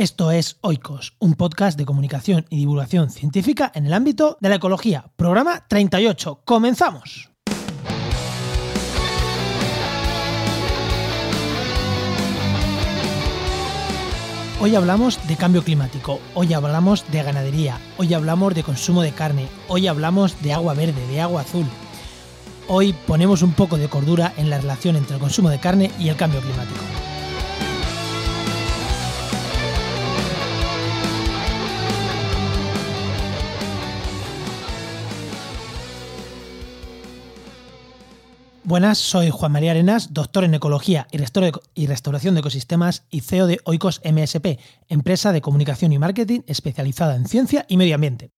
Esto es Oikos, un podcast de comunicación y divulgación científica en el ámbito de la ecología. Programa 38. ¡Comenzamos! Hoy hablamos de cambio climático, hoy hablamos de ganadería, hoy hablamos de consumo de carne, hoy hablamos de agua verde, de agua azul. Hoy ponemos un poco de cordura en la relación entre el consumo de carne y el cambio climático. Buenas, soy Juan María Arenas, doctor en Ecología y Restauración de Ecosistemas y CEO de Oikos MSP, empresa de comunicación y marketing especializada en ciencia y medio ambiente.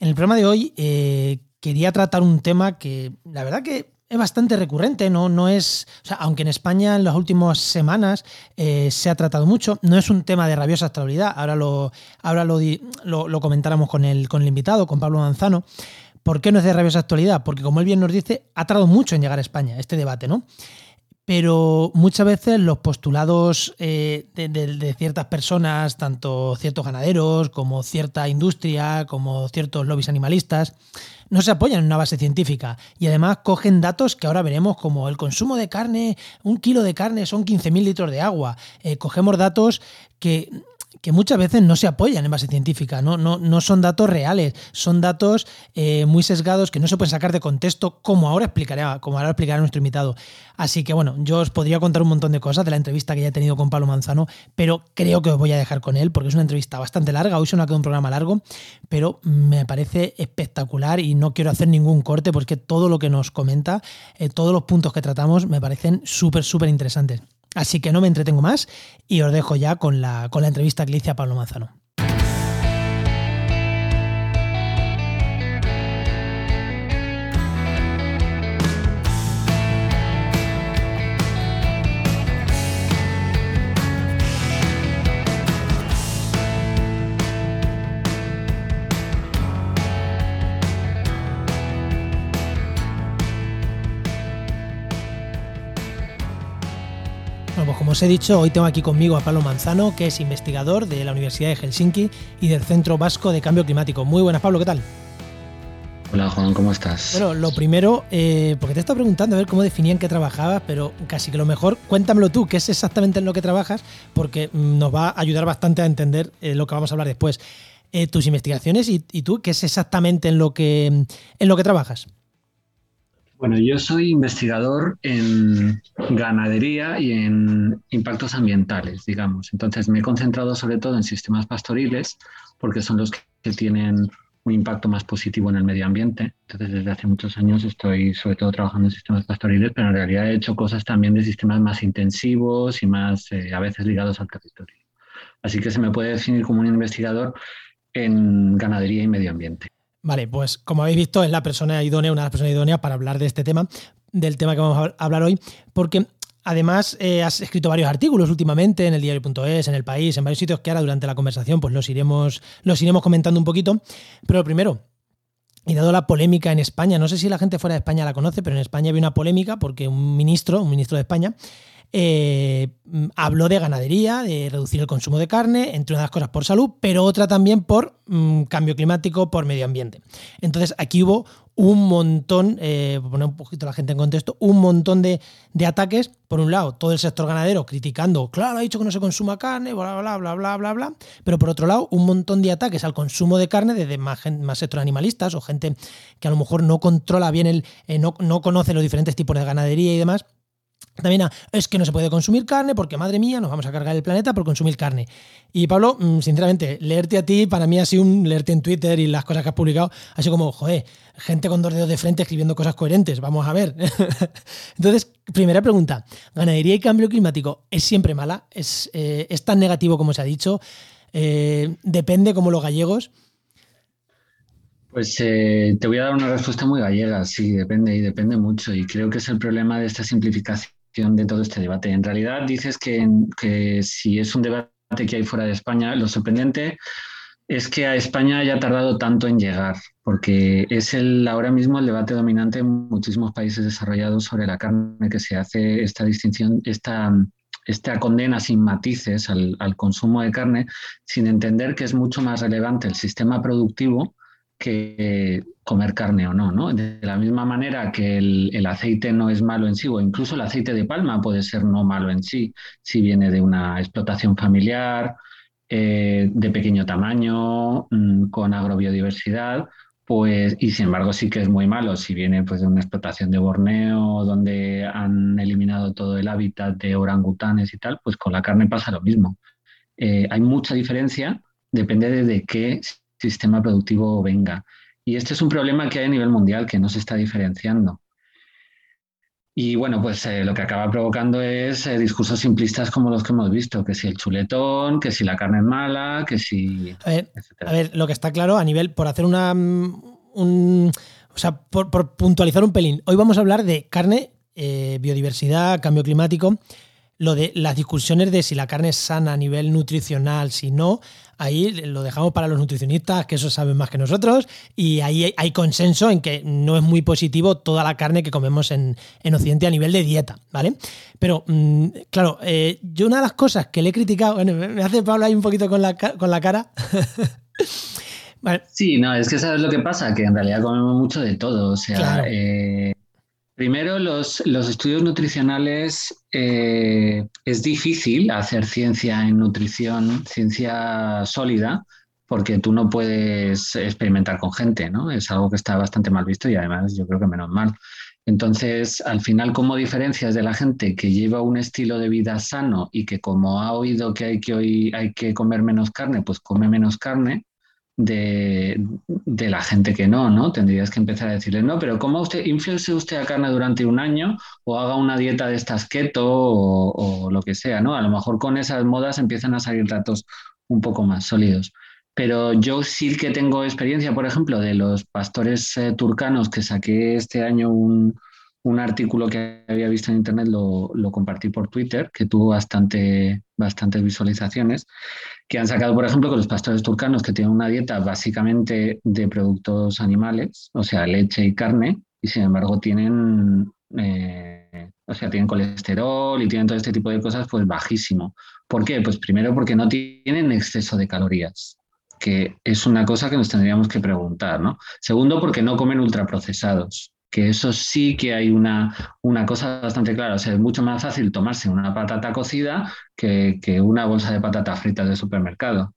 En el programa de hoy eh, quería tratar un tema que la verdad que es bastante recurrente, no, no es, aunque en España en las últimas semanas eh, se ha tratado mucho, no es un tema de rabiosa actualidad, ahora lo, ahora lo, lo, comentáramos con el, con el invitado, con Pablo Manzano, ¿Por qué no es de rabiosa actualidad? Porque como él bien nos dice, ha tardado mucho en llegar a España este debate, ¿no? Pero muchas veces los postulados eh, de, ciertas personas, tanto ciertos ganaderos como cierta industria, como ciertos lobbies animalistas, no se apoyan en una base científica y además cogen datos que ahora veremos como el consumo de carne, un kilo de carne son 15.000 litros de agua. Eh, cogemos datos que que muchas veces no se apoyan en base científica, no, no, no son datos reales, son datos eh, muy sesgados que no se pueden sacar de contexto, como ahora explicará, como ahora explicará nuestro invitado. Así que bueno, yo os podría contar un montón de cosas de la entrevista que ya he tenido con Pablo Manzano, pero creo que os voy a dejar con él porque es una entrevista bastante larga, hoy se nos ha quedado un programa largo, pero me parece espectacular y no quiero hacer ningún corte porque todo lo que nos comenta, eh, todos los puntos que tratamos me parecen súper, súper interesantes. Así que no me entretengo más y os dejo ya con la, con la entrevista que le hice a Pablo Manzano. Os he dicho, hoy tengo aquí conmigo a Pablo Manzano, que es investigador de la Universidad de Helsinki y del Centro Vasco de Cambio Climático. Muy buenas, Pablo, ¿qué tal? Hola Juan, ¿cómo estás? Bueno, lo primero, eh, porque te he estado preguntando a ver cómo definían que trabajabas, pero casi que lo mejor, cuéntamelo tú, qué es exactamente en lo que trabajas, porque mm, nos va a ayudar bastante a entender eh, lo que vamos a hablar después. Eh, tus investigaciones y, y, tú, qué es exactamente en lo que, en lo que trabajas. Bueno, yo soy investigador en ganadería y en impactos ambientales, digamos. Entonces me he concentrado sobre todo en sistemas pastoriles porque son los que tienen un impacto más positivo en el medio ambiente. Entonces desde hace muchos años estoy sobre todo trabajando en sistemas pastoriles, pero en realidad he hecho cosas también de sistemas más intensivos y más eh, a veces ligados al territorio. Así que se me puede definir como un investigador en ganadería y medio ambiente. Vale, pues como habéis visto, es la persona idónea, una de las personas idóneas para hablar de este tema, del tema que vamos a hablar hoy, porque además eh, has escrito varios artículos últimamente en el diario.es, en el país, en varios sitios que ahora durante la conversación pues los iremos, los iremos comentando un poquito. Pero primero, y dado la polémica en España, no sé si la gente fuera de España la conoce, pero en España había una polémica porque un ministro, un ministro de España, eh, habló de ganadería, de reducir el consumo de carne, entre unas cosas por salud, pero otra también por mm, cambio climático, por medio ambiente. Entonces aquí hubo un montón, eh, poner un poquito la gente en contexto, un montón de, ataques. Por un lado, todo el sector ganadero criticando, claro, ha dicho que no se consuma carne, bla, bla, bla, bla, bla, bla, Pero por otro lado, un montón de ataques al consumo de carne desde más, más sectores animalistas o gente que a lo mejor no controla bien el, eh, no, no conoce los diferentes tipos de ganadería y demás también es que no se puede consumir carne porque, madre mía, nos vamos a cargar el planeta por consumir carne. Y Pablo, mm, sinceramente, leerte a ti para mí ha sido un leerte en Twitter y las cosas que has publicado, ha sido como, joder, gente con dos dedos de frente escribiendo cosas coherentes, vamos a ver. Entonces, primera pregunta, ¿ganadería y cambio climático es siempre mala? ¿Es, eh, tan negativo como se ha dicho? Eh, ¿Depende como los gallegos? Pues eh, te voy a dar una respuesta muy gallega, sí, depende y depende mucho. Y creo que es el problema de esta simplificación de todo este debate. En realidad dices que, que si es un debate que hay fuera de España, lo sorprendente es que a España haya tardado tanto en llegar, porque es el, ahora mismo el debate dominante en muchísimos países desarrollados sobre la carne que se hace esta distinción, esta esta condena sin matices al, consumo de carne, sin entender que es mucho más relevante el sistema productivo que comer carne o no, ¿no? De la misma manera que el, aceite no es malo en sí, o incluso el aceite de palma puede ser no malo en sí, si viene de una explotación familiar, eh, de pequeño tamaño, mm, con agrobiodiversidad, pues, y sin embargo sí que es muy malo si viene pues, de una explotación de Borneo, donde han eliminado todo el hábitat de orangutanes y tal, pues con la carne pasa lo mismo. Eh, hay mucha diferencia, depende de, qué sistema productivo venga. Y este es un problema que hay a nivel mundial, que no se está diferenciando. Y bueno, pues eh, lo que acaba provocando es eh, discursos simplistas como los que hemos visto, que si el chuletón, que si la carne es mala, que si... A ver, lo que está claro a nivel, por hacer una... Mm, un, o sea, por, puntualizar un pelín, hoy vamos a hablar de carne, eh, biodiversidad, cambio climático, lo de las discusiones de si la carne es sana a nivel nutricional, si no, ahí lo dejamos para los nutricionistas, que eso saben más que nosotros, y ahí hay consenso en que no es muy positivo toda la carne que comemos en, Occidente a nivel de dieta, ¿vale? Pero, mm, claro, eh, yo una de las cosas que le he criticado, bueno, me hace Pablo ahí un poquito con la, con la cara. Sí, no, es que sabes lo que pasa, que en realidad comemos mucho de todo, o sea, eh, Primero, los, los, estudios nutricionales eh, es difícil hacer ciencia en nutrición, ciencia sólida, porque tú no puedes experimentar con gente, ¿no? Es algo que está bastante mal visto y además yo creo que menos mal. Entonces, al final, ¿cómo diferencias de la gente que lleva un estilo de vida sano y que como ha oído que hay que, hoy, hay que comer menos carne, pues come menos carne? De, la gente que no, ¿no? Tendrías que empezar a decirle, no, pero ¿cómo usted, influye usted a carne durante un año o haga una dieta de estas keto o, lo que sea, ¿no? A lo mejor con esas modas empiezan a salir datos un poco más sólidos. Pero yo sí que tengo experiencia, por ejemplo, de los pastores eh, turcanos que saqué este año un, un artículo que había visto en internet, lo, compartí por Twitter, que tuvo bastante, bastantes visualizaciones, que han sacado, por ejemplo, con los pastores turcanos que tienen una dieta básicamente de productos animales, o sea, leche y carne, y sin embargo tienen, eh, o sea, tienen colesterol y tienen todo este tipo de cosas, pues bajísimo. ¿Por qué? Pues primero porque no tienen exceso de calorías que es una cosa que nos tendríamos que preguntar, ¿no? Segundo, porque no comen ultraprocesados que eso sí que hay una, una, cosa bastante clara. O sea, es mucho más fácil tomarse una patata cocida que, una bolsa de patatas fritas de supermercado.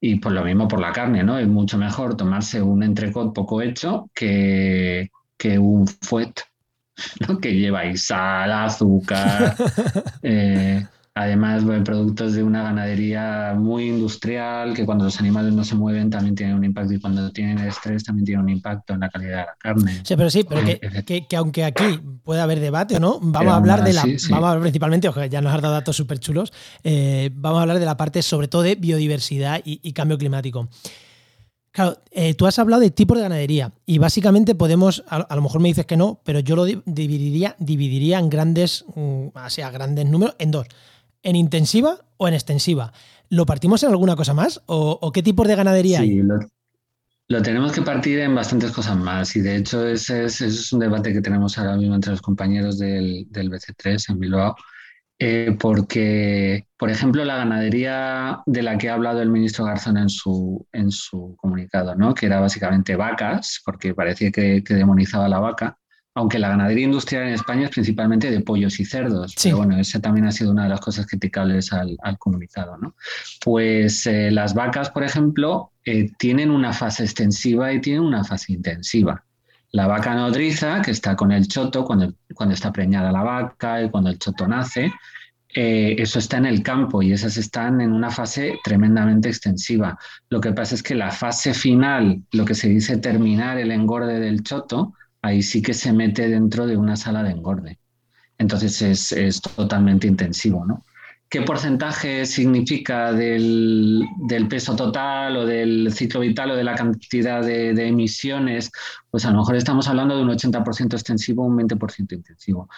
Y por lo mismo por la carne, ¿no? Es mucho mejor tomarse un entrecot poco hecho que, que un fuet, ¿no? Que lleva ahí sal, azúcar, eh, Además, productos de una ganadería muy industrial, que cuando los animales no se mueven también tienen un impacto y cuando tienen estrés también tiene un impacto en la calidad de la carne. Sí, pero sí, pero que, aunque aquí pueda haber debate no, vamos a hablar de la, vamos a hablar principalmente, ojo, ya nos has dado datos súper chulos, eh, vamos a hablar de la parte sobre todo de biodiversidad y, cambio climático. Claro, eh, tú has hablado de tipos de ganadería y básicamente podemos, a, lo mejor me dices que no, pero yo lo dividiría, dividiría en grandes, mm, o sea, grandes números, en dos en intensiva o en extensiva. ¿Lo partimos en alguna cosa más? ¿O, qué tipos de ganadería hay? Lo, lo, tenemos que partir en bastantes cosas más. Y de hecho, ese es, un debate que tenemos ahora mismo entre los compañeros del, BC3 en Bilbao. Eh, porque, por ejemplo, la ganadería de la que ha hablado el ministro Garzón en su, en su comunicado, ¿no? que era básicamente vacas, porque parecía que, que demonizaba la vaca, aunque la ganadería industrial en España es principalmente de pollos y cerdos, pero bueno, esa también ha sido una de las cosas criticables al, comunicado, ¿no? Pues eh, las vacas, por ejemplo, eh, tienen una fase extensiva y tienen una fase intensiva. La vaca nodriza, que está con el choto, cuando, cuando está preñada la vaca y cuando el choto nace, eh, eso está en el campo y esas están en una fase tremendamente extensiva. Lo que pasa es que la fase final, lo que se dice terminar el engorde del choto, ahí sí que se mete dentro de una sala de engorde. Entonces es, totalmente intensivo, ¿no? ¿Qué porcentaje significa del, peso total o del ciclo vital o de la cantidad de, de, emisiones? Pues a lo mejor estamos hablando de un 80% extensivo, un 20% intensivo.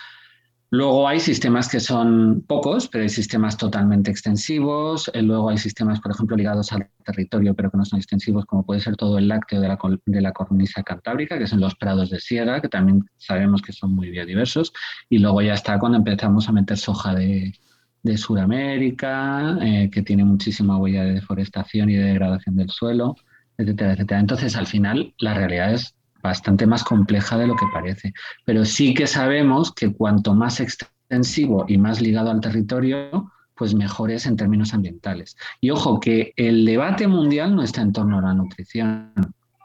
Luego hay sistemas que son pocos, pero hay sistemas totalmente extensivos. Eh, luego hay sistemas, por ejemplo, ligados al territorio, pero que no son extensivos, como puede ser todo el lácteo de la, de la cornisa cantábrica, que son los prados de sierra, que también sabemos que son muy biodiversos. Y luego ya está cuando empezamos a meter soja de, de Sudamérica, eh, que tiene muchísima huella de deforestación y de degradación del suelo, etcétera, etcétera. Entonces, al final, la realidad es bastante más compleja de lo que parece. Pero sí que sabemos que cuanto más extensivo y más ligado al territorio, pues mejor es en términos ambientales. Y ojo, que el debate mundial no está en torno a la nutrición,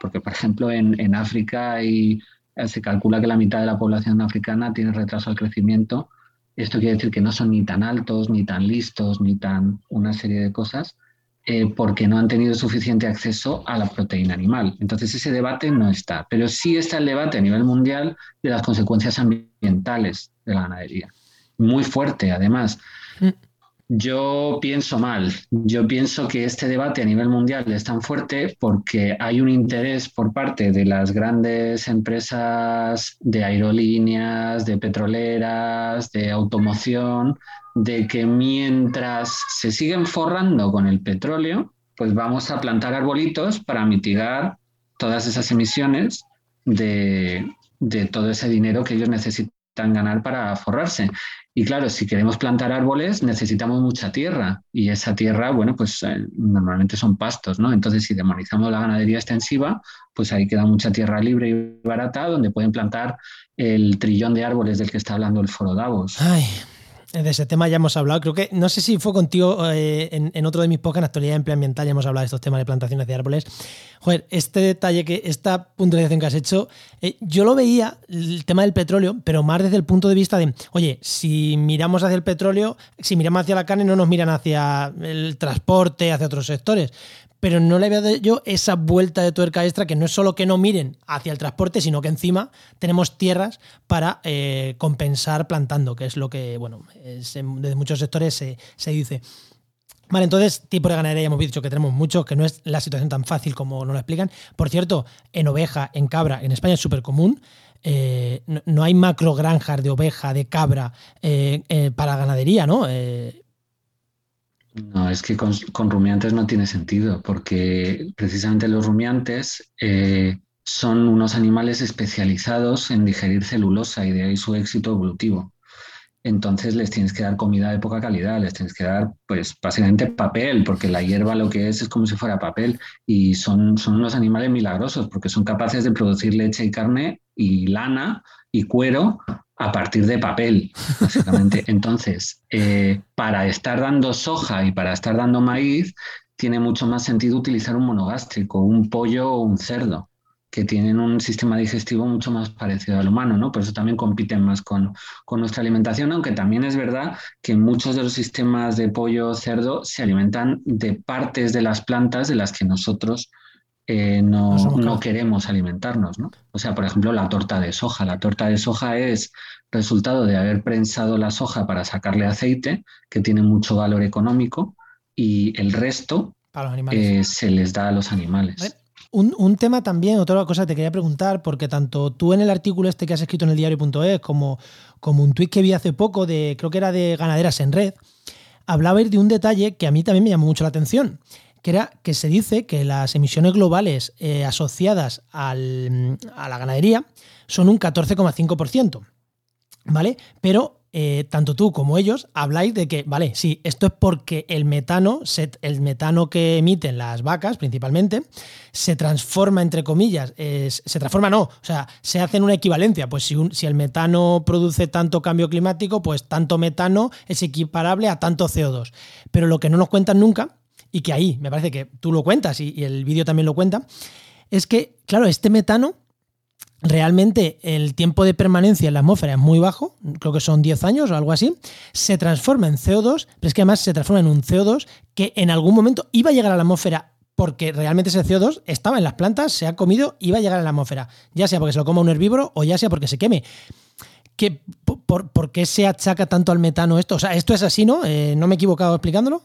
porque por ejemplo en, África y, se calcula que la mitad de la población africana tiene retraso al crecimiento. Esto quiere decir que no son ni tan altos, ni tan listos, ni tan una serie de cosas, eh, porque no han tenido suficiente acceso a la proteína animal. Entonces ese debate no está, pero sí está el debate a nivel mundial de las consecuencias ambientales de la ganadería. Muy fuerte, además. Mm. Yo pienso mal. Yo pienso que este debate a nivel mundial es tan fuerte porque hay un interés por parte de las grandes empresas de aerolíneas, de petroleras, de automoción, de que mientras se siguen forrando con el petróleo, pues vamos a plantar arbolitos para mitigar todas esas emisiones de, de todo ese dinero que ellos necesitan ganar para forrarse. Y claro, si queremos plantar árboles necesitamos mucha tierra y esa tierra, bueno, pues eh, normalmente son pastos, ¿no? Entonces, si demonizamos la ganadería extensiva, pues ahí queda mucha tierra libre y barata donde pueden plantar el trillón de árboles del que está hablando el Foro Davos. Ay, de ese tema ya hemos hablado. Creo que, no sé si fue contigo eh, en, otro de mis podcasts, en actualidad ambiental, ya hemos hablado de estos temas de plantaciones de árboles. Joder, este detalle, que esta puntualización que has hecho, eh, yo lo veía, el tema del petróleo, pero más desde el punto de vista de, oye, si miramos hacia el petróleo, si miramos hacia la carne, no nos miran hacia el transporte, hacia otros sectores pero no le veo yo esa vuelta de tuerca extra que no es solo que no miren hacia el transporte, sino que encima tenemos tierras para eh, compensar plantando, que es lo que, bueno, desde muchos sectores se, dice. Vale, entonces, tipo de ganadería hemos dicho que tenemos muchos, que no es la situación tan fácil como nos lo explican. Por cierto, en oveja, en cabra, en España es súper común. Eh, no, hay macro granjas de oveja, de cabra eh, para ganadería, ¿no? No, es que con, rumiantes no tiene sentido, porque precisamente los rumiantes eh, son unos animales especializados en digerir celulosa y de ahí su éxito evolutivo. Entonces les tienes que dar comida de poca calidad, les tienes que dar, pues, básicamente papel, porque la hierba lo que es es como si fuera papel. Y son, son unos animales milagrosos, porque son capaces de producir leche y carne y lana y cuero a partir de papel, básicamente. Entonces, eh, para estar dando soja y para estar dando maíz, tiene mucho más sentido utilizar un monogástrico, un pollo o un cerdo, que tienen un sistema digestivo mucho más parecido al humano, ¿no? Por eso también compiten más con, con nuestra alimentación, aunque también es verdad que muchos de los sistemas de pollo o cerdo se alimentan de partes de las plantas de las que nosotros eh, no, no, queremos alimentarnos. ¿no? O sea, por ejemplo, la torta de soja. La torta de soja es resultado de haber prensado la soja para sacarle aceite, que tiene mucho valor económico, y el resto eh, se les da a los animales. Un, tema también, otra cosa que te quería preguntar, porque tanto tú en el artículo este que has escrito en el diario.es como, como un tuit que vi hace poco, de creo que era de Ganaderas en Red, hablabais de un detalle que a mí también me llamó mucho la atención que era que se dice que las emisiones globales eh, asociadas a la ganadería son un 14,5%, ¿vale? Pero eh, tanto tú como ellos habláis de que, vale, sí, esto es porque el metano, el metano que emiten las vacas principalmente, se transforma, entre comillas, se transforma no, o sea, se hace en una equivalencia, pues si, si el metano produce tanto cambio climático, pues tanto metano es equiparable a tanto CO2. Pero lo que no nos cuentan nunca y que ahí me parece que tú lo cuentas y, el vídeo también lo cuenta, es que, claro, este metano realmente el tiempo de permanencia en la atmósfera es muy bajo, creo que son 10 años o algo así, se transforma en CO2, pero es que además se transforma en un CO2 que en algún momento iba a llegar a la atmósfera porque realmente ese CO2 estaba en las plantas, se ha comido, iba a llegar a la atmósfera, ya sea porque se lo coma un herbívoro o ya sea porque se queme. ¿Qué, por, qué se achaca tanto al metano esto? O sea, esto es así, ¿no? Eh, ¿No me he equivocado explicándolo?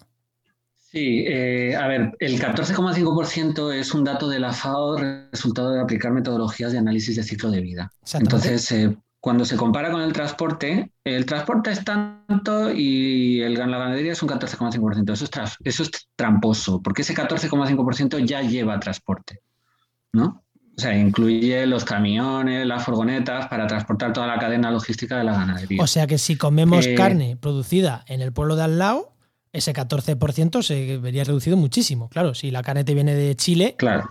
Sí, eh, a ver, el 14,5% es un dato de la FAO resultado de aplicar metodologías de análisis de ciclo de vida. Entonces, eh, cuando se compara con el transporte, el transporte es tanto y el, la ganadería es un 14,5%. Eso es, eso es tramposo, porque ese 14,5% ya lleva transporte, ¿no? O sea, incluye los camiones, las furgonetas para transportar toda la cadena logística de la ganadería. O sea que si comemos eh, carne producida en el pueblo de al lado, ese 14% se vería reducido muchísimo. Claro, si la carne te viene de Chile. Claro.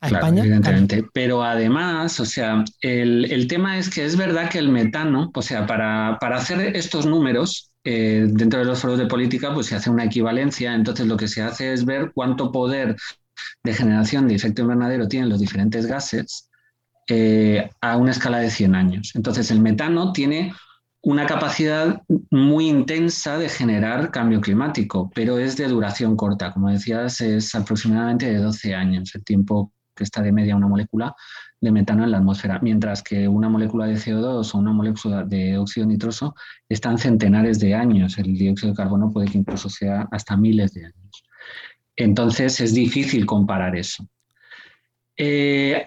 A España. Evidentemente. Pero además, o sea, el, tema es que es verdad que el metano, o sea, para, para hacer estos números, eh, dentro de los foros de política, pues se hace una equivalencia. Entonces, lo que se hace es ver cuánto poder de generación de efecto invernadero tienen los diferentes gases eh, a una escala de 100 años. Entonces, el metano tiene una capacidad muy intensa de generar cambio climático, pero es de duración corta. Como decías, es aproximadamente de 12 años el tiempo que está de media una molécula de metano en la atmósfera, mientras que una molécula de CO2 o una molécula de óxido nitroso están centenares de años. El dióxido de carbono puede que incluso sea hasta miles de años. Entonces es difícil comparar eso. Eh,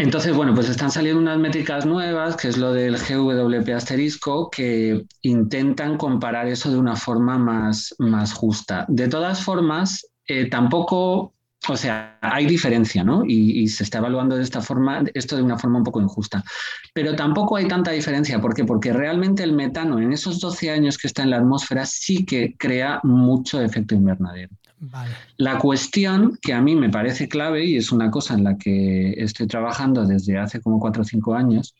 entonces, bueno, pues están saliendo unas métricas nuevas, que es lo del GWP asterisco, que intentan comparar eso de una forma más, más justa. De todas formas, eh, tampoco, o sea, hay diferencia, ¿no? Y, se está evaluando de esta forma, esto de una forma un poco injusta. Pero tampoco hay tanta diferencia. ¿Por qué? Porque realmente el metano en esos 12 años que está en la atmósfera sí que crea mucho efecto invernadero. La cuestión que a mí me parece clave y es una cosa en la que estoy trabajando desde hace como cuatro o cinco años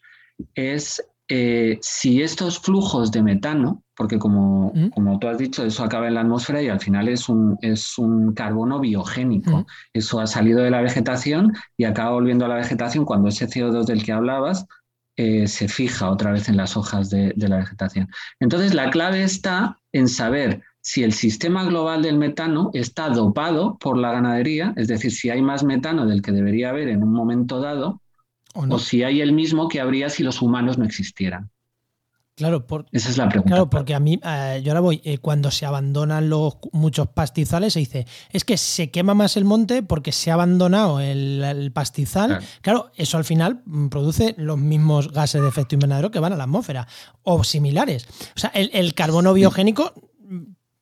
es eh, si estos flujos de metano, porque como, mm. como, tú has dicho, eso acaba en la atmósfera y al final es un, es un carbono biogénico. Mm. Eso ha salido de la vegetación y acaba volviendo a la vegetación cuando ese CO2 del que hablabas eh, se fija otra vez en las hojas de, de la vegetación. Entonces, la clave está en saber si el sistema global del metano está dopado por la ganadería, es decir, si hay más metano del que debería haber en un momento dado, o, si hay el mismo que habría si los humanos no existieran. Claro, esa es la pregunta. Claro, porque a mí, eh, yo ahora voy, eh, cuando se abandonan los muchos pastizales, se dice, es que se quema más el monte porque se ha abandonado el, pastizal. Claro. eso al final mm, produce los mismos gases de efecto invernadero que van a la atmósfera, o similares. O sea, el, el carbono biogénico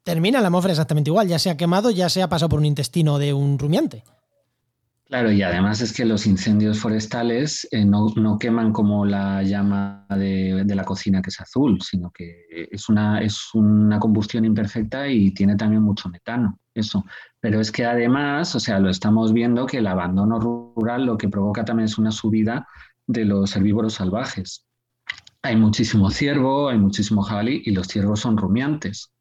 termina la atmósfera exactamente igual, ya se ha quemado, ya se ha pasado por un intestino de un rumiante. Claro, y además es que los incendios forestales eh, no, queman como la llama de, la cocina que es azul, sino que es una, es una combustión imperfecta y tiene también mucho metano, eso. Pero es que además, o sea, lo estamos viendo que el abandono rural lo que provoca también es una subida de los herbívoros salvajes. Hay muchísimo ciervo, hay muchísimo jabalí y los ciervos son rumiantes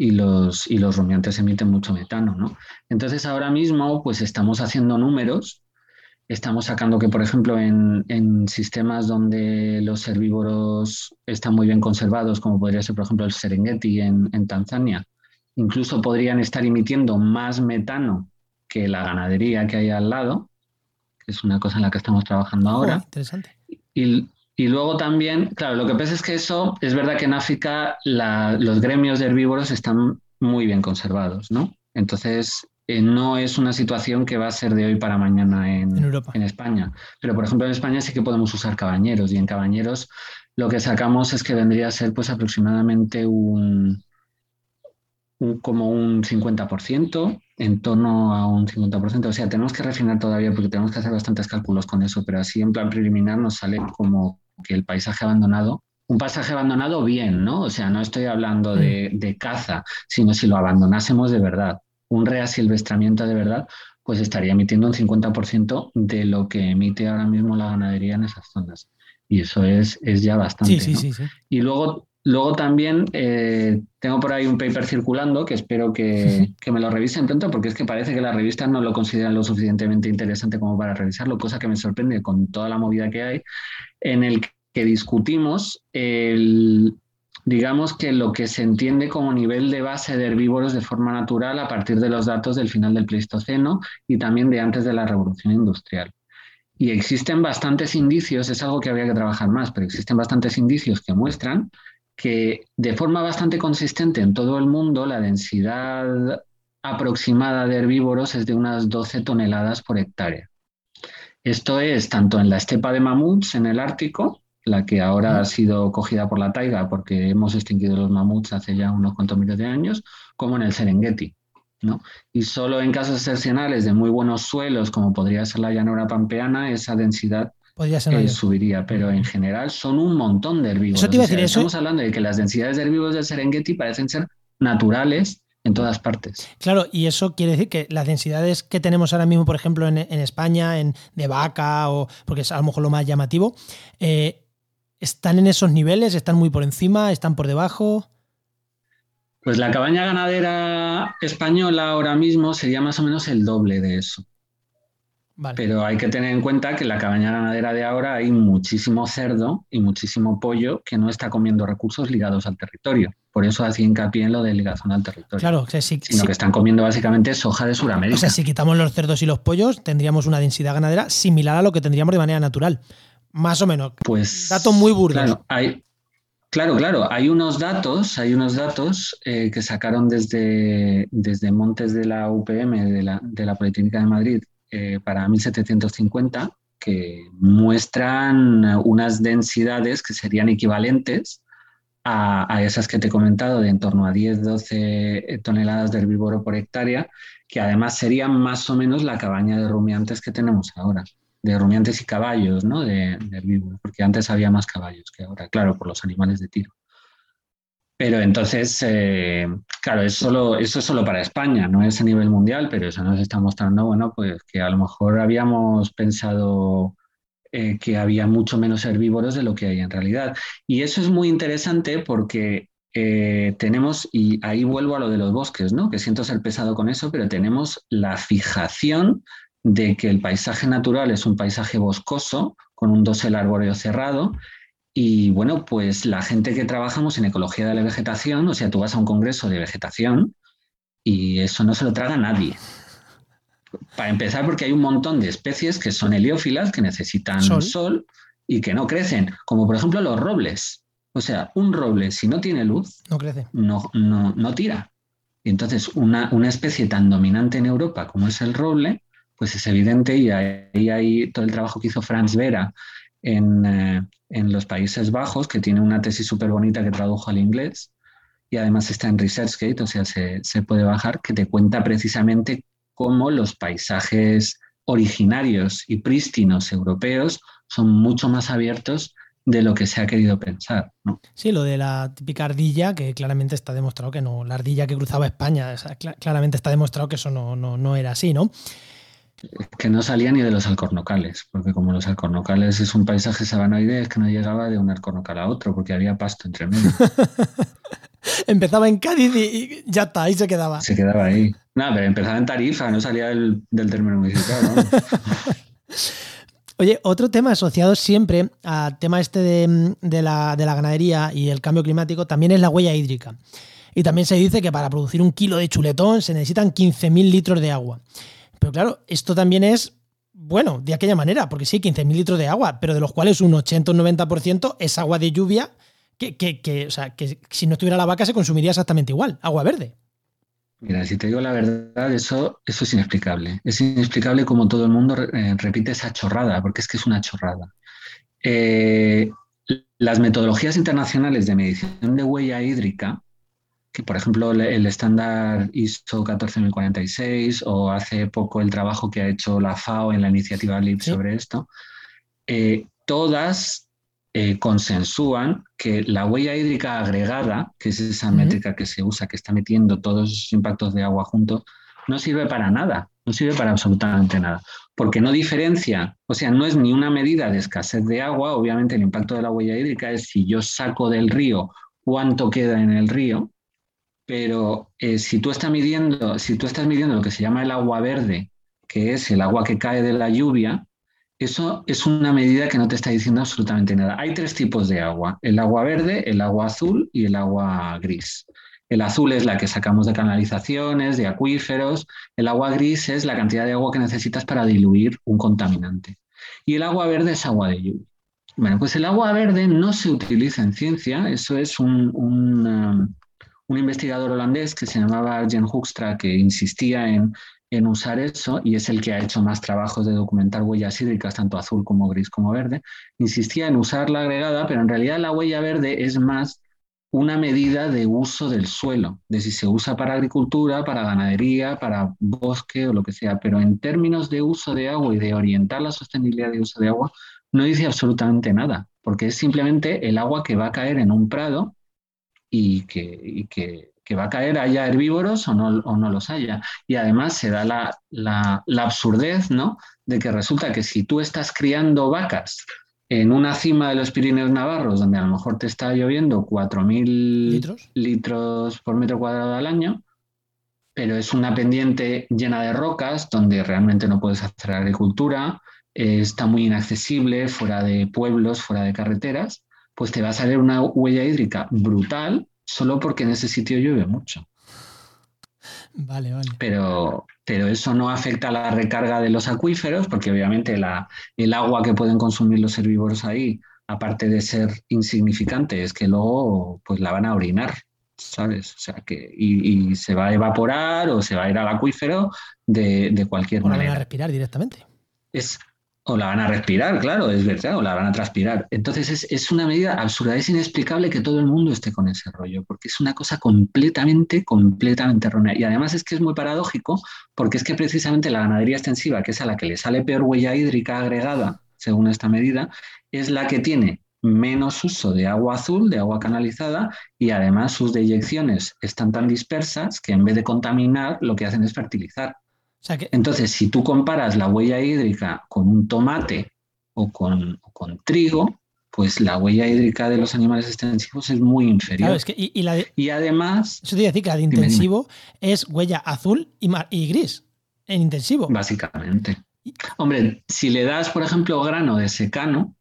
y los, y los rumiantes emiten mucho metano, ¿no? Entonces ahora mismo pues estamos haciendo números, estamos sacando que por ejemplo en, en, sistemas donde los herbívoros están muy bien conservados, como podría ser por ejemplo el Serengeti en, en Tanzania, incluso podrían estar emitiendo más metano que la ganadería que hay al lado, que es una cosa en la que estamos trabajando ahora. interesante. Y, y luego también, claro, lo que pasa es que eso, es verdad que en África los gremios de herbívoros están muy bien conservados, ¿no? Entonces, eh, no es una situación que va a ser de hoy para mañana en, en, España. Pero, por ejemplo, en España sí que podemos usar cabañeros y en cabañeros lo que sacamos es que vendría a ser pues aproximadamente un, como un 50%, en torno a un 50%. O sea, tenemos que refinar todavía porque tenemos que hacer bastantes cálculos con eso, pero así en plan preliminar nos sale como que el paisaje abandonado, un paisaje abandonado bien, ¿no? O sea, no estoy hablando de, mm. caza, sino si lo abandonásemos de verdad, un reasilvestramiento de verdad, pues estaría emitiendo un 50% de lo que emite ahora mismo la ganadería en esas zonas. Y eso es, es ya bastante. Sí, sí, sí, y luego, luego también eh, tengo por ahí un paper circulando que espero que, que, me lo revisen pronto, porque es que parece que las revistas no lo consideran lo suficientemente interesante como para revisarlo, cosa que me sorprende con toda la movida que hay en el que discutimos el, digamos que lo que se entiende como nivel de base de herbívoros de forma natural a partir de los datos del final del Pleistoceno y también de antes de la Revolución Industrial. Y existen bastantes indicios, es algo que habría que trabajar más, pero existen bastantes indicios que muestran que de forma bastante consistente en todo el mundo la densidad aproximada de herbívoros es de unas 12 toneladas por hectárea. Esto es tanto en la estepa de mamuts en el Ártico, la que ahora ha sido cogida por la taiga porque hemos extinguido los mamuts hace ya unos cuantos miles de años, como en el Serengeti. ¿no? Y solo en casos excepcionales de muy buenos suelos, como podría ser la llanura pampeana, esa densidad eh, subiría, pero en general son un montón de herbívoros. Estamos hablando de que las densidades de herbívoros del Serengeti parecen ser naturales en todas partes. Claro, y eso quiere decir que las densidades que tenemos ahora mismo, por ejemplo, en, España, en, de vaca, o porque es a lo mejor lo más llamativo, eh, ¿están en esos niveles? ¿Están muy por encima? ¿Están por debajo? Pues la cabaña ganadera española ahora mismo sería más o menos el doble de eso. Pero hay que tener en cuenta que en la cabaña ganadera de ahora hay muchísimo cerdo y muchísimo pollo que no está comiendo recursos ligados al territorio. Por eso hacía hincapié en lo de ligación al territorio. Claro, sino que están comiendo básicamente soja de Sudamérica. O sea, si quitamos los cerdos y los pollos, tendríamos una densidad ganadera similar a lo que tendríamos de manera natural. Más o menos. Pues. Datos muy burdos. Claro, hay, claro, claro, hay unos datos, hay unos datos eh, que sacaron desde, desde Montes de la UPM, de la, de la Politécnica de Madrid, eh, para 1750 que muestran unas densidades que serían equivalentes a, esas que te he comentado de en torno a 10-12 toneladas de herbívoro por hectárea, que además serían más o menos la cabaña de rumiantes que tenemos ahora, de rumiantes y caballos, ¿no? De, de herbívoros, porque antes había más caballos que ahora, claro, por los animales de tiro. Pero entonces, eh, claro, eso es solo para España, no es a nivel mundial, pero eso nos está mostrando, bueno, pues que a lo mejor habíamos pensado eh, que había mucho menos herbívoros de lo que hay en realidad. Y eso es muy interesante porque eh, tenemos, y ahí vuelvo a lo de los bosques, ¿no? Que siento ser pesado con eso, pero tenemos la fijación de que el paisaje natural es un paisaje boscoso, con un dosel arbóreo cerrado, y bueno, pues la gente que trabajamos en ecología de la vegetación, o sea, tú vas a un congreso de vegetación y eso no se lo traga nadie. Para empezar, porque hay un montón de especies que son heliófilas, que necesitan sol, y que no crecen, como por ejemplo los robles. O sea, un roble, si no tiene luz, no crece. No, no, no tira. Y entonces, una, una, especie tan dominante en Europa como es el roble, pues es evidente, y ahí hay todo el trabajo que hizo Franz Vera en, eh, en los Países Bajos, que tiene una tesis súper bonita que tradujo al inglés y además está en ResearchGate, o sea, se, se, puede bajar, que te cuenta precisamente cómo los paisajes originarios y prístinos europeos son mucho más abiertos de lo que se ha querido pensar. Sí, lo de la típica ardilla, que claramente está demostrado que no, la ardilla que cruzaba España, claramente está demostrado que eso no, no, no era así, ¿no? Que no salía ni de los alcornocales, porque como los alcornocales es un paisaje sabanoide, es que no llegaba de un alcornocal a otro, porque había pasto entre medio. empezaba en Cádiz y ya está, ahí se quedaba. Se quedaba ahí. Nada, pero empezaba en Tarifa, no salía del, término municipal. Oye, otro tema asociado siempre al tema este de, de, la, de la ganadería y el cambio climático también es la huella hídrica. Y también se dice que para producir un kilo de chuletón se necesitan 15.000 litros de agua. Pero claro, esto también es, bueno, de aquella manera, porque sí, 15.000 litros de agua, pero de los cuales un 80 o 90% es agua de lluvia, que, que, o sea, que si no estuviera la vaca se consumiría exactamente igual, agua verde. Mira, si te digo la verdad, eso, eso es inexplicable. Es inexplicable como todo el mundo eh, repite esa chorrada, porque es que es una chorrada. Eh, las metodologías internacionales de medición de huella hídrica que por ejemplo el estándar ISO 14046 o hace poco el trabajo que ha hecho la FAO en la iniciativa LIP sobre esto, eh, todas eh, consensúan que la huella hídrica agregada, que es esa métrica que se usa, que está metiendo todos esos impactos de agua juntos, no sirve para nada, no sirve para absolutamente nada, porque no diferencia, o sea, no es ni una medida de escasez de agua, obviamente el impacto de la huella hídrica es si yo saco del río cuánto queda en el río, pero eh, si, tú estás midiendo, si tú estás midiendo lo que se llama el agua verde, que es el agua que cae de la lluvia, eso es una medida que no te está diciendo absolutamente nada. Hay tres tipos de agua, el agua verde, el agua azul y el agua gris. El azul es la que sacamos de canalizaciones, de acuíferos. El agua gris es la cantidad de agua que necesitas para diluir un contaminante. Y el agua verde es agua de lluvia. Bueno, pues el agua verde no se utiliza en ciencia, eso es un, um, un investigador holandés que se llamaba Arjen Hoekstra, que insistía en, en, usar eso, y es el que ha hecho más trabajos de documentar huellas hídricas, tanto azul como gris como verde, insistía en usar la agregada, pero en realidad la huella verde es más una medida de uso del suelo, de si se usa para agricultura, para ganadería, para bosque o lo que sea, pero en términos de uso de agua y de orientar la sostenibilidad de uso de agua, no dice absolutamente nada, porque es simplemente el agua que va a caer en un prado y que, que, va a caer haya herbívoros o no, o no los haya. Y además se da la, la, la absurdez, ¿no? De que resulta que si tú estás criando vacas en una cima de los Pirineos Navarros, donde a lo mejor te está lloviendo 4.000 ¿Litros? litros por metro cuadrado al año, pero es una pendiente llena de rocas donde realmente no puedes hacer agricultura, eh, está muy inaccesible, fuera de pueblos, fuera de carreteras, pues te va a salir una huella hídrica brutal solo porque en ese sitio llueve mucho. Vale, vale. Pero, pero eso no afecta a la recarga de los acuíferos, porque obviamente la, el agua que pueden consumir los herbívoros ahí, aparte de ser insignificante, es que luego pues la van a orinar, ¿sabes? O sea que, y, se va a evaporar o se va a ir al acuífero de, de cualquier o manera. van a respirar directamente. Es, o la van a respirar, claro, es verdad, o la van a transpirar. Entonces es, una medida absurda, es inexplicable que todo el mundo esté con ese rollo, porque es una cosa completamente, completamente errónea. Y además es que es muy paradójico, porque es que precisamente la ganadería extensiva, que es a la que le sale peor huella hídrica agregada, según esta medida, es la que tiene menos uso de agua azul, de agua canalizada, y además sus deyecciones están tan dispersas que en vez de contaminar, lo que hacen es fertilizar. Entonces, si tú comparas la huella hídrica con un tomate o con, trigo, pues la huella hídrica de los animales extensivos es muy inferior. y, además... Eso te decir que la de intensivo es huella azul y, y gris, en intensivo. Básicamente. Hombre, si le das, por ejemplo, grano de secano,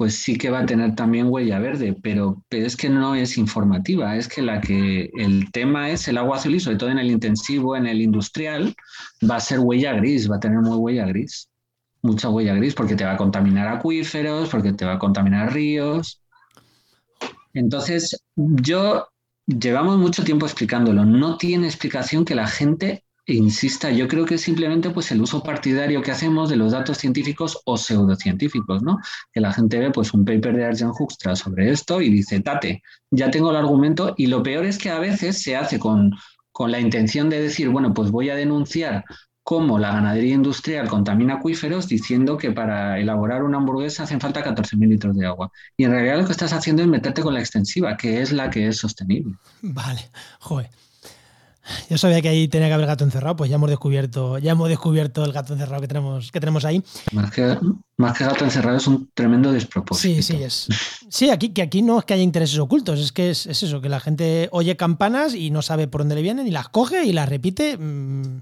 pues sí que va a tener también huella verde, pero, es que no es informativa, es que la que el tema es el agua azul y sobre todo en el intensivo, en el industrial, va a ser huella gris, va a tener muy huella gris, mucha huella gris, porque te va a contaminar acuíferos, porque te va a contaminar ríos. Entonces, yo llevamos mucho tiempo explicándolo, no tiene explicación que la gente insista, yo creo que es simplemente pues el uso partidario que hacemos de los datos científicos o pseudocientíficos, ¿no? Que la gente ve pues un paper de Arjen Hoekstra sobre esto y dice, tate, ya tengo el argumento y lo peor es que a veces se hace con, con la intención de decir, bueno, pues voy a denunciar cómo la ganadería industrial contamina acuíferos diciendo que para elaborar una hamburguesa hacen falta 14.000 litros de agua. Y en realidad lo que estás haciendo es meterte con la extensiva, que es la que es sostenible. Vale, joder. Yo sabía que ahí tenía que haber gato encerrado, pues ya hemos descubierto, ya hemos descubierto el gato encerrado que tenemos, que tenemos ahí. Más que, más que gato encerrado es un tremendo despropósito. Sí, sí, es. Sí, aquí, que aquí no es que haya intereses ocultos, es que es, eso, que la gente oye campanas y no sabe por dónde le vienen y las coge y las repite. Mm,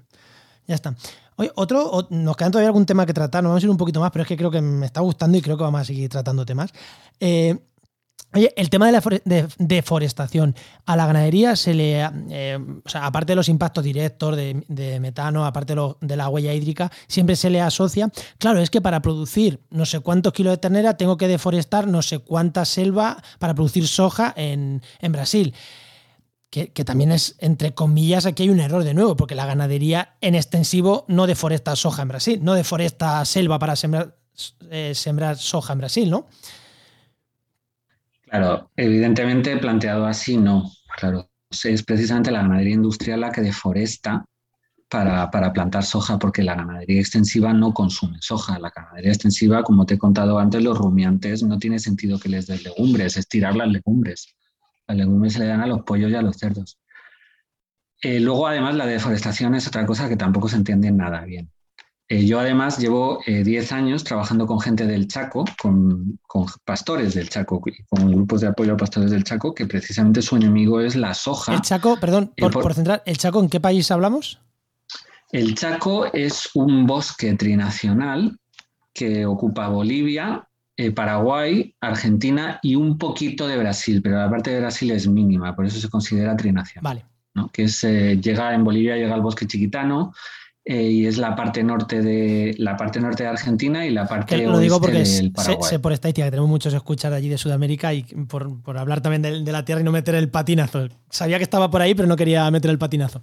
ya está. Oye, otro, nos quedan todavía algún tema que tratar, nos vamos a ir un poquito más, pero es que creo que me está gustando y creo que vamos a seguir tratando temas. Eh, Oye, el tema de la deforestación. A la ganadería se le. Eh, o sea, aparte de los impactos directos de, metano, aparte de, la huella hídrica, siempre se le asocia. Claro, es que para producir no sé cuántos kilos de ternera tengo que deforestar no sé cuánta selva para producir soja en, Brasil. Que, también es, entre comillas, aquí hay un error de nuevo, porque la ganadería en extensivo no deforesta soja en Brasil, no deforesta selva para sembrar, eh, sembrar soja en Brasil, ¿no? Claro, evidentemente planteado así no, claro. Es precisamente la ganadería industrial la que deforesta para, plantar soja, porque la ganadería extensiva no consume soja. La ganadería extensiva, como te he contado antes, los rumiantes no tiene sentido que les des legumbres, es tirar las legumbres. Las legumbres se le dan a los pollos y a los cerdos. Eh, luego, además, la deforestación es otra cosa que tampoco se entiende nada bien. Eh, yo además llevo 10 eh, años trabajando con gente del Chaco, con, pastores del Chaco, con grupos de apoyo a pastores del Chaco, que precisamente su enemigo es la soja. El Chaco, perdón, eh, por, centrar, ¿el Chaco en qué país hablamos? El Chaco es un bosque trinacional que ocupa Bolivia, Paraguay, Argentina y un poquito de Brasil, pero la parte de Brasil es mínima, por eso se considera trinacional. Vale. Que es, llega en Bolivia, llega al bosque chiquitano, eh, y es la parte norte de la parte norte de Argentina y la parte que lo digo porque del Paraguay. Sé, por estadística que tenemos muchos escuchar allí de Sudamérica y por, hablar también de, la tierra y no meter el patinazo. Sabía que estaba por ahí, pero no quería meter el patinazo.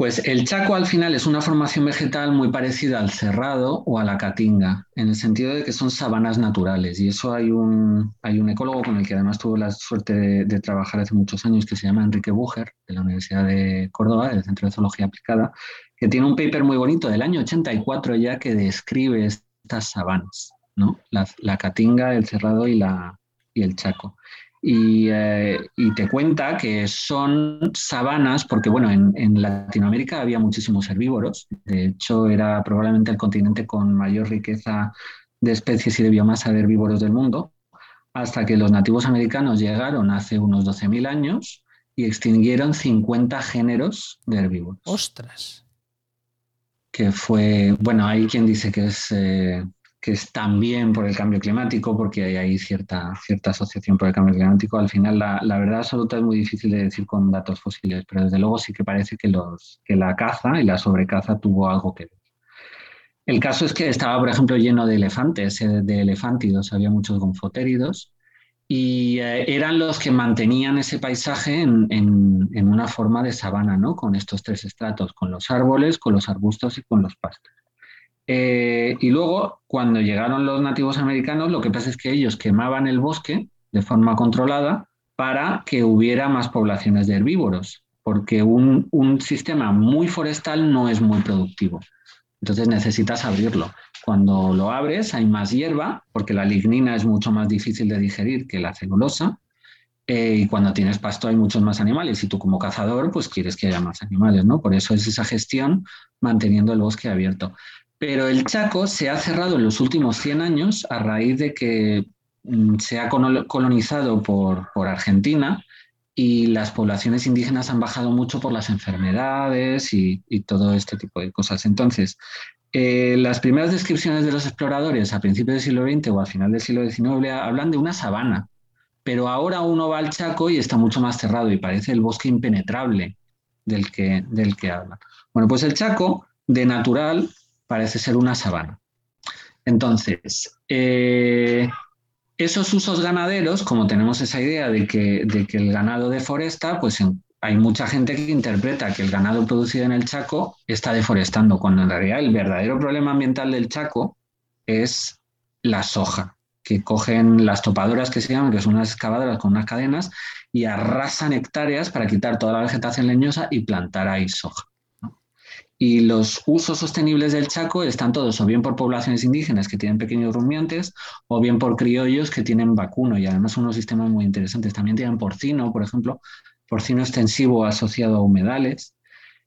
Pues el chaco al final es una formación vegetal muy parecida al cerrado o a la caatinga, en el sentido de que son sabanas naturales. Y eso hay un, hay un ecólogo con el que además tuve la suerte de, trabajar hace muchos años, que se llama Enrique Bucher, de la Universidad de Córdoba, del Centro de Zoología Aplicada, que tiene un paper muy bonito del año 84 ya que describe estas sabanas, ¿no? la, la caatinga, el cerrado y, la, y el chaco. Eh, y, te cuenta que son sabanas, porque bueno, en, Latinoamérica había muchísimos herbívoros, de hecho era probablemente el continente con mayor riqueza de especies y de biomasa de herbívoros del mundo, hasta que los nativos americanos llegaron hace unos 12.000 años y extinguieron 50 géneros de herbívoros. ¡Ostras! Que fue, bueno, hay quien dice que es... Eh, que es también por el cambio climático, porque hay ahí cierta, cierta asociación por el cambio climático. Al final, la, la, verdad absoluta es muy difícil de decir con datos fósiles, pero desde luego sí que parece que, los, que la caza y la sobrecaza tuvo algo que ver. El caso es que estaba, por ejemplo, lleno de elefantes, eh, de elefántidos, había muchos gonfotéridos, y eh, eran los que mantenían ese paisaje en, en, en una forma de sabana, ¿no? con estos tres estratos, con los árboles, con los arbustos y con los pastos. Eh, y luego, cuando llegaron los nativos americanos, lo que pasa es que ellos quemaban el bosque de forma controlada para que hubiera más poblaciones de herbívoros, porque un, sistema muy forestal no es muy productivo. Entonces necesitas abrirlo. Cuando lo abres hay más hierba, porque la lignina es mucho más difícil de digerir que la celulosa. Eh, y cuando tienes pasto hay muchos más animales y tú como cazador pues quieres que haya más animales, ¿no? Por eso es esa gestión manteniendo el bosque abierto. Pero el Chaco se ha cerrado en los últimos 100 años a raíz de que mm, se ha colonizado por, Argentina y las poblaciones indígenas han bajado mucho por las enfermedades y, todo este tipo de cosas. Entonces, eh, las primeras descripciones de los exploradores a principios del siglo XX o al final del siglo XIX hablan de una sabana, pero ahora uno va al Chaco y está mucho más cerrado y parece el bosque impenetrable del que, del que habla. Bueno, pues el Chaco, de natural, parece ser una sabana. Entonces, eh, esos usos ganaderos, como tenemos esa idea de que, el ganado deforesta, pues hay mucha gente que interpreta que el ganado producido en el Chaco está deforestando, cuando en realidad el verdadero problema ambiental del Chaco es la soja, que cogen las topadoras que se llaman, que son unas excavadoras con unas cadenas, y arrasan hectáreas para quitar toda la vegetación leñosa y plantar ahí soja. Y los usos sostenibles del Chaco están todos o bien por poblaciones indígenas que tienen pequeños rumiantes o bien por criollos que tienen vacuno y además unos sistemas muy interesantes. También tienen porcino, por ejemplo, porcino extensivo asociado a humedales.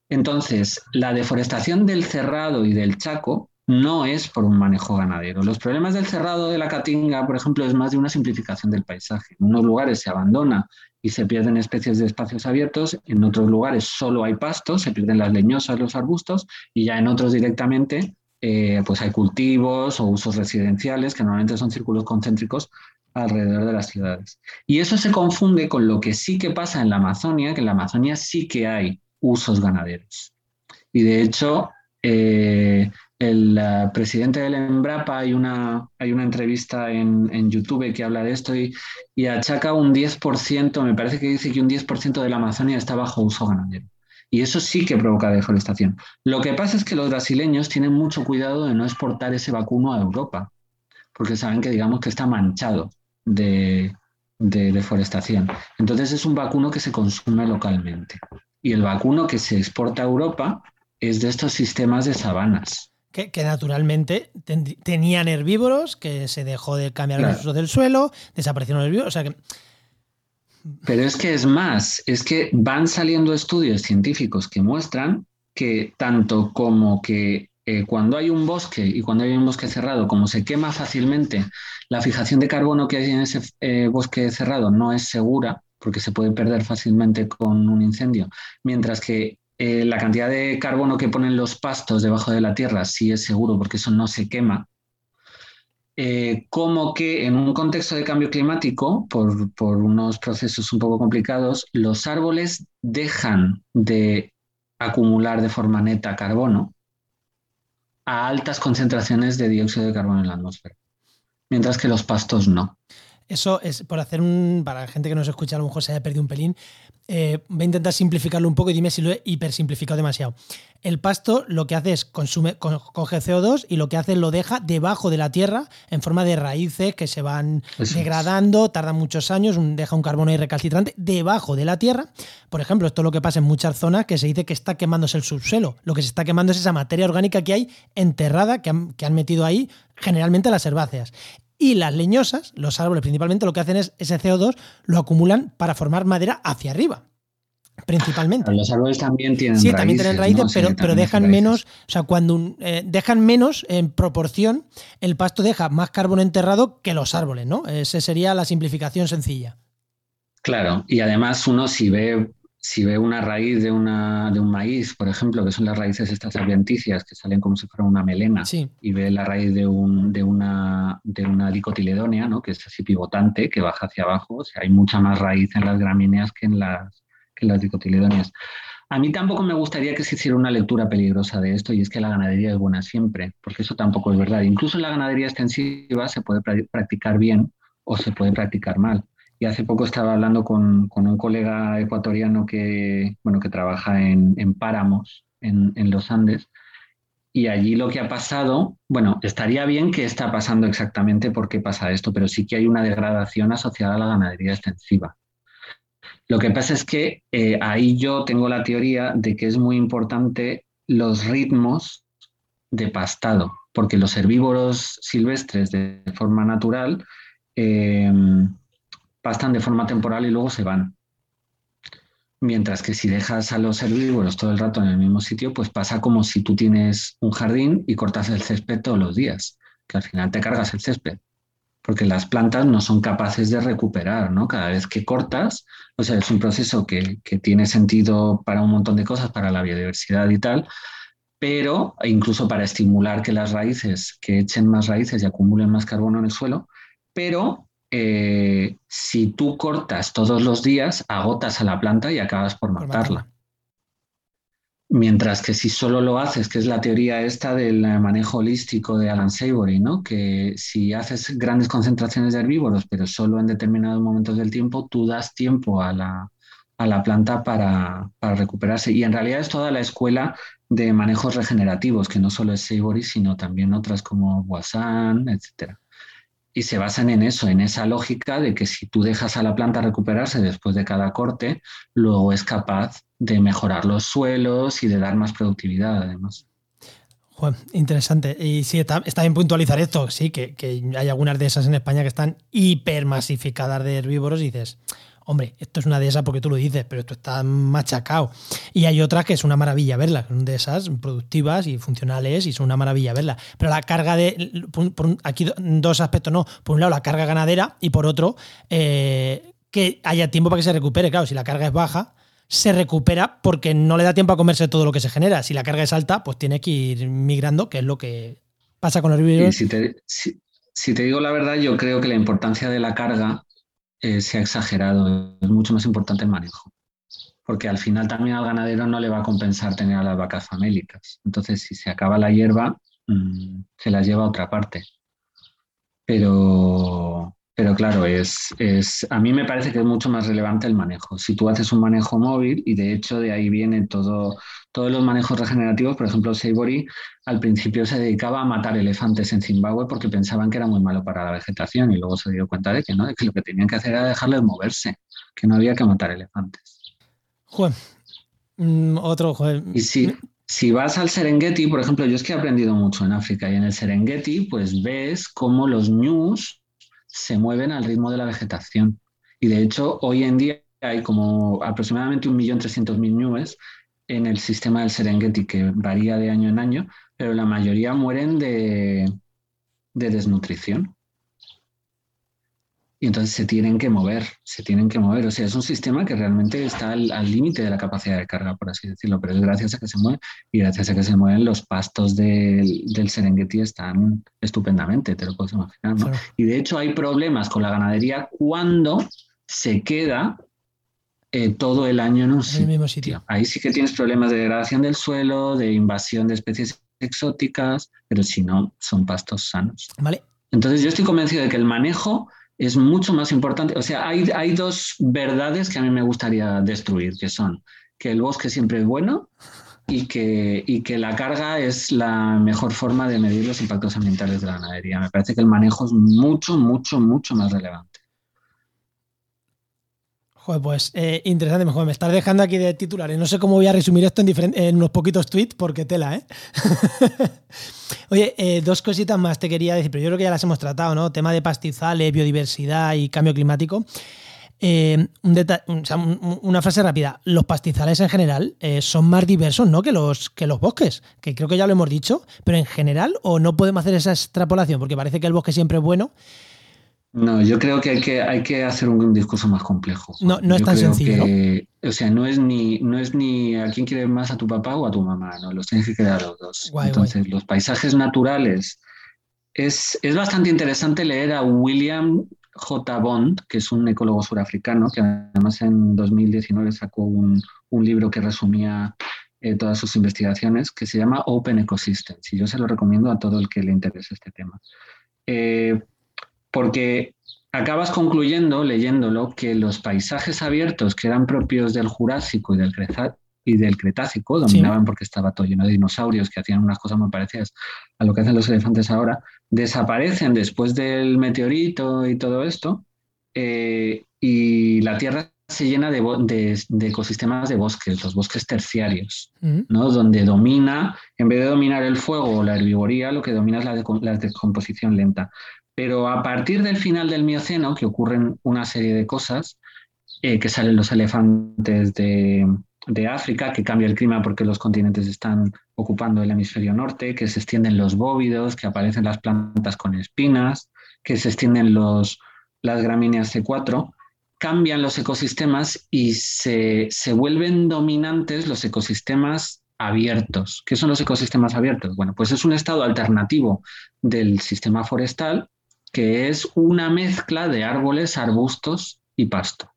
Entonces, la deforestación del cerrado y del Chaco no es por un manejo ganadero. Los problemas del cerrado de la Caatinga, por ejemplo, es más de una simplificación del paisaje. En unos lugares se abandona y se pierden especies de espacios abiertos, en otros lugares solo hay pastos, se pierden las leñosas, los arbustos, y ya en otros directamente eh, pues hay cultivos o usos residenciales, que normalmente son círculos concéntricos alrededor de las ciudades. Y eso se confunde con lo que sí que pasa en la Amazonia, que en la Amazonia sí que hay usos ganaderos. Y de hecho, eh, el presidente del Embrapa, hay una, hay una entrevista en, YouTube que habla de esto y, y, achaca un 10%, me parece que dice que un 10% de la Amazonia está bajo uso ganadero. Y eso sí que provoca deforestación. Lo que pasa es que los brasileños tienen mucho cuidado de no exportar ese vacuno a Europa, porque saben que digamos que está manchado de, de deforestación. Entonces es un vacuno que se consume localmente. Y el vacuno que se exporta a Europa es de estos sistemas de sabanas que, naturalmente tenían herbívoros, que se dejó de cambiar el uso del suelo, desaparecieron los herbívoros. O sea que... Pero es que es más, es que van saliendo estudios científicos que muestran que tanto como que eh, cuando hay un bosque y cuando hay un bosque cerrado, como se quema fácilmente, la fijación de carbono que hay en ese eh, bosque cerrado no es segura, porque se puede perder fácilmente con un incendio, mientras que eh, la cantidad de carbono que ponen los pastos debajo de la tierra sí es seguro porque eso no se quema. Eh, como que en un contexto de cambio climático, por, por, unos procesos un poco complicados, los árboles dejan de acumular de forma neta carbono a altas concentraciones de dióxido de carbono en la atmósfera, mientras que los pastos no. Eso es por hacer un. Para la gente que nos escucha, a lo mejor se haya perdido un pelín. Eh, voy a intentar simplificarlo un poco y dime si lo he hipersimplificado demasiado. El pasto lo que hace es consume, coge CO2 y lo que hace es lo deja debajo de la tierra en forma de raíces que se van degradando, tardan muchos años, deja un carbono ahí recalcitrante debajo de la tierra. Por ejemplo, esto es lo que pasa en muchas zonas que se dice que está quemándose el subsuelo. Lo que se está quemando es esa materia orgánica que hay enterrada, que han, que han metido ahí generalmente las herbáceas. Y las leñosas, los árboles principalmente, lo que hacen es ese CO2 lo acumulan para formar madera hacia arriba. Principalmente. Los árboles también tienen raíces. Sí, también tienen raíces, pero, pero dejan menos, o sea, cuando eh, dejan menos en proporción, el pasto deja más carbono enterrado que los árboles, ¿no? Esa sería la simplificación sencilla. Claro, y además uno si ve si ve una raíz de, una, de un maíz, por ejemplo, que son las raíces estas adventicias que salen como si fuera una melena, y ve la raíz de, un, de, una, de una dicotiledonia, ¿no? que es así pivotante, que baja hacia abajo, o sea, hay mucha más raíz en las gramíneas que en las, que en las dicotiledonias. A mí tampoco me gustaría que se hiciera una lectura peligrosa de esto y es que la ganadería es buena siempre, porque eso tampoco es verdad. Incluso la ganadería extensiva se puede practicar bien o se puede practicar mal. Hace poco estaba hablando con, un colega ecuatoriano que, bueno, que trabaja en, páramos en, los Andes. Y allí lo que ha pasado, bueno, estaría bien que está pasando exactamente por qué pasa esto, pero sí que hay una degradación asociada a la ganadería extensiva. Lo que pasa es que eh, ahí yo tengo la teoría de que es muy importante los ritmos de pastado, porque los herbívoros silvestres de forma natural eh, pastan de forma temporal y luego se van. Mientras que si dejas a los herbívoros todo el rato en el mismo sitio, pues pasa como si tú tienes un jardín y cortas el césped todos los días, que al final te cargas el césped, porque las plantas no son capaces de recuperar, ¿no? Cada vez que cortas, o sea, es un proceso que, que tiene sentido para un montón de cosas, para la biodiversidad y tal, pero incluso para estimular que las raíces, que echen más raíces y acumulen más carbono en el suelo, pero eh, si tú cortas todos los días, agotas a la planta y acabas por matarla. Mientras que si solo lo haces, que es la teoría esta del manejo holístico de Alan Savory, ¿no? que si haces grandes concentraciones de herbívoros, pero solo en determinados momentos del tiempo, tú das tiempo a la, planta para, para, recuperarse. Y en realidad es toda la escuela de manejos regenerativos, que no solo es Savory, sino también otras como Wassan, etcétera y se basan en eso, en esa lógica de que si tú dejas a la planta recuperarse después de cada corte, luego es capaz de mejorar los suelos y de dar más productividad además. interesante. Y sí, está, bien puntualizar esto, sí, que, que, hay algunas de esas en España que están hipermasificadas de herbívoros y dices, hombre, esto es una de esas porque tú lo dices, pero esto está machacado. Y hay otras que es una maravilla verlas, son de esas productivas y funcionales y son una maravilla verlas. Pero la carga de. aquí dos aspectos, no. Por un lado, la carga ganadera y por otro, eh, que haya tiempo para que se recupere. Claro, si la carga es baja, se recupera porque no le da tiempo a comerse todo lo que se genera. Si la carga es alta, pues tiene que ir migrando, que es lo que pasa con los herbívoros. si te digo la verdad, yo creo que la importancia de la carga eh, se ha exagerado. Es mucho más importante el manejo. Porque al final también al ganadero no le va a compensar tener a las vacas famélicas. Entonces, si se acaba la hierba, mm, se las lleva a otra parte. Pero, pero claro, es, es, a mí me parece que es mucho más relevante el manejo. Si tú haces un manejo móvil, y de hecho de ahí viene todo, todos los manejos regenerativos, por ejemplo, Savory al principio se dedicaba a matar elefantes en Zimbabue porque pensaban que era muy malo para la vegetación y luego se dio cuenta de que no, de que lo que tenían que hacer era dejarles moverse, que no había que matar elefantes. Juan, mm, otro Juan. Y si, si vas al Serengeti, por ejemplo, yo es que he aprendido mucho en África y en el Serengeti, pues ves cómo los ñus se mueven al ritmo de la vegetación. Y de hecho, hoy en día hay como aproximadamente 1.300.000 ñus en el sistema del Serengeti, que varía de año en año, pero la mayoría mueren de, desnutrición. Y entonces se tienen que mover, se tienen que mover. O sea, es un sistema que realmente está al límite de la capacidad de carga, por así decirlo, pero es gracias a que se mueve y gracias a que se mueven los pastos del, Serengeti están estupendamente, te lo puedes imaginar. Y de hecho hay problemas con la ganadería cuando se queda eh, todo el año en un sitio. Ahí sí que tienes problemas de degradación del suelo, de invasión de especies exóticas, pero si no, son pastos sanos. Vale. Entonces yo estoy convencido de que el manejo es mucho más importante. O sea, hay, hay dos verdades que a mí me gustaría destruir, que son que el bosque siempre es bueno y que, y que la carga es la mejor forma de medir los impactos ambientales de la ganadería. Me parece que el manejo es mucho, mucho, mucho más relevante. Joder, pues eh, interesante, mejor me estás dejando aquí de titulares. No sé cómo voy a resumir esto en, en unos poquitos tweets, porque tela, ¿eh? Oye, eh, dos cositas más te quería decir, pero yo creo que ya las hemos tratado, ¿no? Tema de pastizales, biodiversidad y cambio climático. Eh, una frase rápida. Los pastizales en general son más diversos ¿no? que, los, que los bosques, que creo que ya lo hemos dicho, pero en general, o no podemos hacer esa extrapolación, porque parece que el bosque siempre es bueno no, yo creo que hay que, hay que hacer un, discurso más complejo. No, no es tan sencillo. O sea, no es, ni, no es ni a quién quiere más a tu papá o a tu mamá, no, los tienes que quedar los dos. Entonces, los paisajes naturales. Es, es bastante interesante leer a William J. Bond, que es un ecólogo surafricano, que además en 2019 sacó un, un libro que resumía eh, todas sus investigaciones, que se llama Open Ecosystems, y yo se lo recomiendo a todo el que le interese este tema. Eh, porque acabas concluyendo, leyéndolo, que los paisajes abiertos que eran propios del Jurásico y del, y del Cretácico, dominaban porque estaba todo lleno de dinosaurios que hacían unas cosas muy parecidas a lo que hacen los elefantes ahora, desaparecen después del meteorito y todo esto, eh, y la Tierra se llena de, ecosistemas de bosques, los bosques terciarios, mm. ¿no? donde domina, en vez de dominar el fuego o la herbivoría, lo que domina es la, la descomposición lenta. Pero a partir del final del Mioceno, que ocurren una serie de cosas, eh, que salen los elefantes de, África, que cambia el clima porque los continentes están ocupando el hemisferio norte, que se extienden los bóvidos, que aparecen las plantas con espinas, que se extienden los, las gramíneas C4, cambian los ecosistemas y se, se vuelven dominantes los ecosistemas abiertos. ¿Qué son los ecosistemas abiertos? Bueno, pues es un estado alternativo del sistema forestal que es una mezcla de árboles, arbustos y pasto,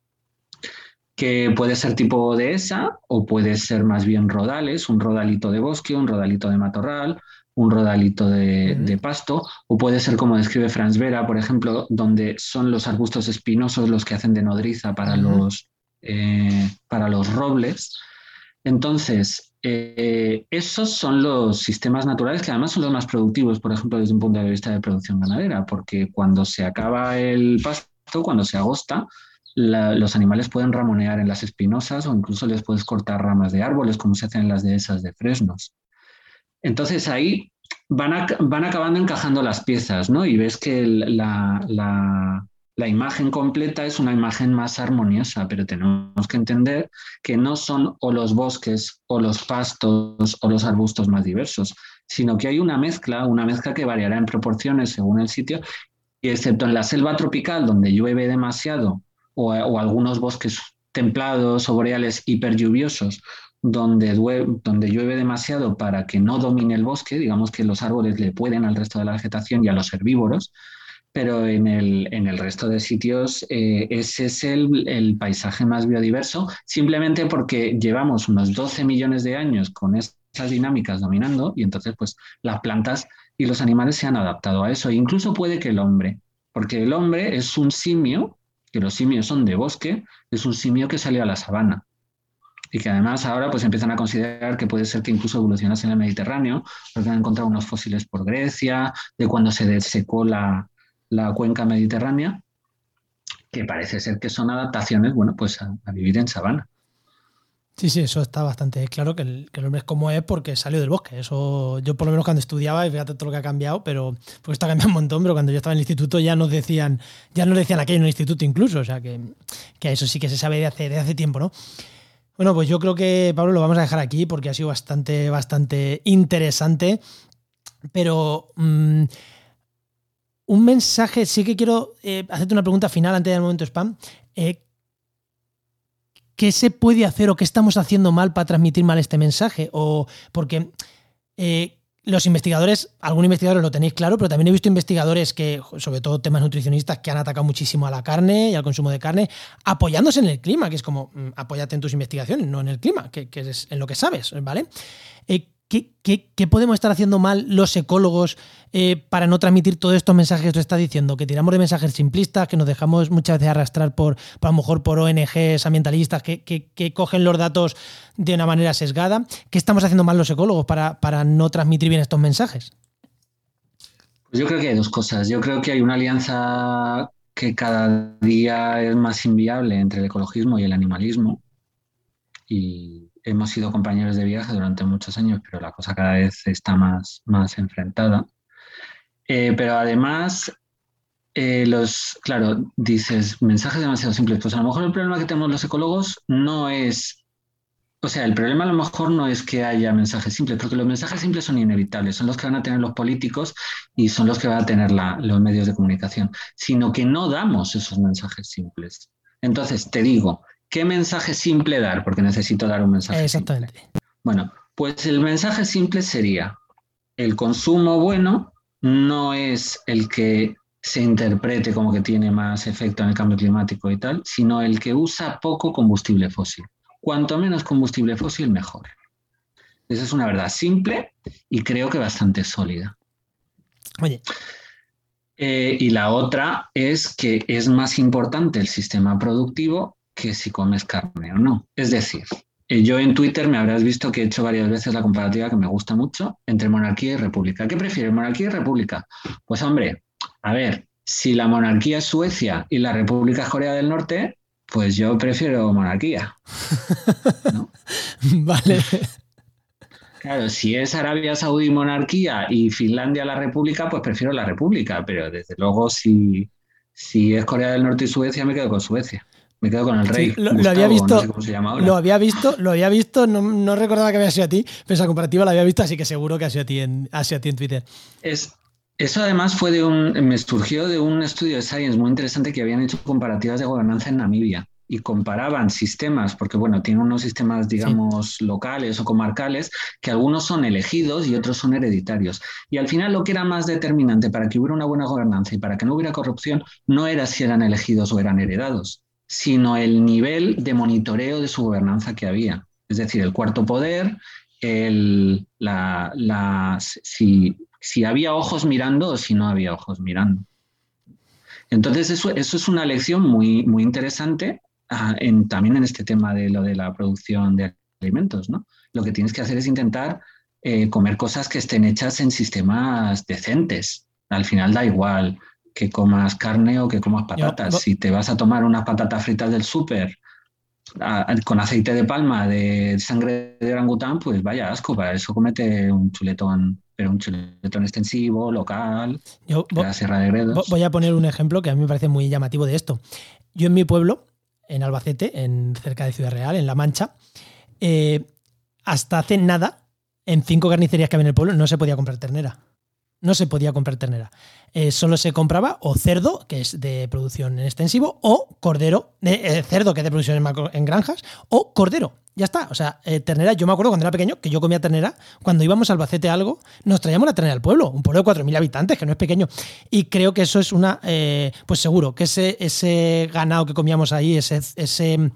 que puede ser tipo dehesa o puede ser más bien rodales, un rodalito de bosque, un rodalito de matorral, un rodalito de, pasto, o puede ser como describe Franz Vera, por ejemplo, donde son los arbustos espinosos los que hacen de nodriza para, los, eh, para los robles. Entonces, eh, esos son los sistemas naturales que además son los más productivos, por ejemplo, desde un punto de vista de producción ganadera, porque cuando se acaba el pasto, cuando se agosta, los animales pueden ramonear en las espinosas o incluso les puedes cortar ramas de árboles, como se hacen en las dehesas de fresnos. Entonces ahí van, van acabando encajando las piezas, ¿no? Y ves que la, la imagen completa es una imagen más armoniosa, pero tenemos que entender que no son o los bosques o los pastos o los arbustos más diversos, sino que hay una mezcla, una mezcla que variará en proporciones según el sitio, y excepto en la selva tropical donde llueve demasiado o, algunos bosques templados o boreales hiperlluviosos donde, donde llueve demasiado para que no domine el bosque, digamos que los árboles le pueden al resto de la vegetación y a los herbívoros, pero en el, en el resto de sitios eh, ese es el, el, paisaje más biodiverso, simplemente porque llevamos unos 12 millones de años con esas dinámicas dominando y entonces pues las plantas y los animales se han adaptado a eso, incluso puede que el hombre, porque el hombre es un simio, que los simios son de bosque, es un simio que salió a la sabana y que además ahora pues empiezan a considerar que puede ser que incluso evolucionase en el Mediterráneo, porque han encontrado unos fósiles por Grecia, de cuando se desecó la, la cuenca mediterránea, que parece ser que son adaptaciones, bueno, pues a, vivir en sabana. Sí, sí, eso está bastante claro que el, hombre es como es porque salió del bosque. Eso yo por lo menos cuando estudiaba, y fíjate todo lo que ha cambiado, pero pues está cambiando un montón, pero cuando yo estaba en el instituto ya nos decían, ya nos decían aquello en el instituto incluso, o sea que, que eso sí que se sabe de hace, de hace tiempo, ¿no? Bueno, pues yo creo que Pablo lo vamos a dejar aquí porque ha sido bastante, bastante interesante. Pero mm, un mensaje, sí que quiero eh, hacerte una pregunta final antes del momento spam. Eh, ¿Qué se puede hacer o qué estamos haciendo mal para transmitir mal este mensaje? O porque eh, los investigadores, algunos investigadores lo tenéis claro, pero también he visto investigadores que, sobre todo temas nutricionistas, que han atacado muchísimo a la carne y al consumo de carne, apoyándose en el clima, que es como, mm, apóyate en tus investigaciones, no en el clima, que, es en lo que sabes, ¿vale? ¿Qué, podemos estar haciendo mal los ecólogos eh, para no transmitir todos estos mensajes tú estás diciendo? Que tiramos de mensajes simplistas, que nos dejamos muchas veces arrastrar por, a lo mejor por ONGs ambientalistas que, cogen los datos de una manera sesgada. ¿Qué estamos haciendo mal los ecólogos para, para no transmitir bien estos mensajes? Pues yo creo que hay dos cosas. Yo creo que hay una alianza que cada día es más inviable entre el ecologismo y el animalismo. Y hemos sido compañeros de viaje durante muchos años, pero la cosa cada vez está más, más enfrentada. Eh, pero además, eh, los, claro, dices mensajes demasiado simples. Pues a lo mejor el problema que tenemos los ecólogos no es, o sea, el problema a lo mejor no es que haya mensajes simples, porque los mensajes simples son inevitables, son los que van a tener los políticos y son los que van a tener los medios de comunicación, sino que no damos esos mensajes simples. Entonces, te digo, ¿Qué mensaje simple dar? Porque necesito dar un mensaje. Exactamente. Bueno, pues el mensaje simple sería, el consumo bueno no es el que se interprete como que tiene más efecto en el cambio climático y tal, sino el que usa poco combustible fósil. Cuanto menos combustible fósil, mejor. Esa es una verdad simple y creo que bastante sólida. Oye. Eh, y la otra es que es más importante el sistema productivo que si comes carne o no. Es decir, eh, yo en Twitter me habrás visto que he hecho varias veces la comparativa que me gusta mucho entre monarquía y república. ¿Qué prefieres, monarquía y república? Pues hombre, a ver, si la monarquía es Suecia y la república es Corea del Norte, pues yo prefiero monarquía. vale. Claro, si es Arabia Saudí monarquía y Finlandia la república, pues prefiero la república, pero desde luego si, si es Corea del Norte y Suecia, me quedo con Suecia. Me quedo con el rey. lo, había visto, Lo había visto, lo había visto, no, recordaba que había sido a ti, pero esa comparativa la había visto, así que seguro que ha sido a ti en, a ti en Twitter. Es, eso además fue de un, me surgió de un estudio de Science muy interesante que habían hecho comparativas de gobernanza en Namibia y comparaban sistemas, porque bueno, tienen unos sistemas, digamos, locales o comarcales, que algunos son elegidos y otros son hereditarios. Y al final lo que era más determinante para que hubiera una buena gobernanza y para que no hubiera corrupción, no era si eran elegidos o eran heredados, sino el nivel de monitoreo de su gobernanza que había. Es decir, el cuarto poder, la, si, había ojos mirando o si no había ojos mirando. Entonces, eso, es una lección muy, muy interesante ah, también en este tema de lo de la producción de alimentos. ¿no? Lo que tienes que hacer es intentar eh, comer cosas que estén hechas en sistemas decentes. Al final da igual que comas carne o que comas patatas. Si te vas a tomar unas patatas fritas del súper con aceite de palma de sangre de orangután, pues vaya asco, para eso comete un chuletón, pero un chuletón extensivo, local, Yo, de la Sierra de Gredos. Voy a poner un ejemplo que a mí me parece muy llamativo de esto. Yo en mi pueblo, en Albacete, en, cerca de Ciudad Real, en La Mancha, eh, hasta hace nada, en cinco carnicerías que había en el pueblo, no se podía comprar ternera no se podía comprar ternera. Eh, solo se compraba o cerdo, que es de producción en extensivo, o cordero, eh, cerdo, que es de producción en, granjas, o cordero. Ya está. O sea, eh, ternera, yo me acuerdo cuando era pequeño que yo comía ternera, cuando íbamos al Albacete algo, nos traíamos la ternera al pueblo, un pueblo de 4.000 habitantes, que no es pequeño. Y creo que eso es una, pues seguro, que ese, ganado que comíamos ahí, ese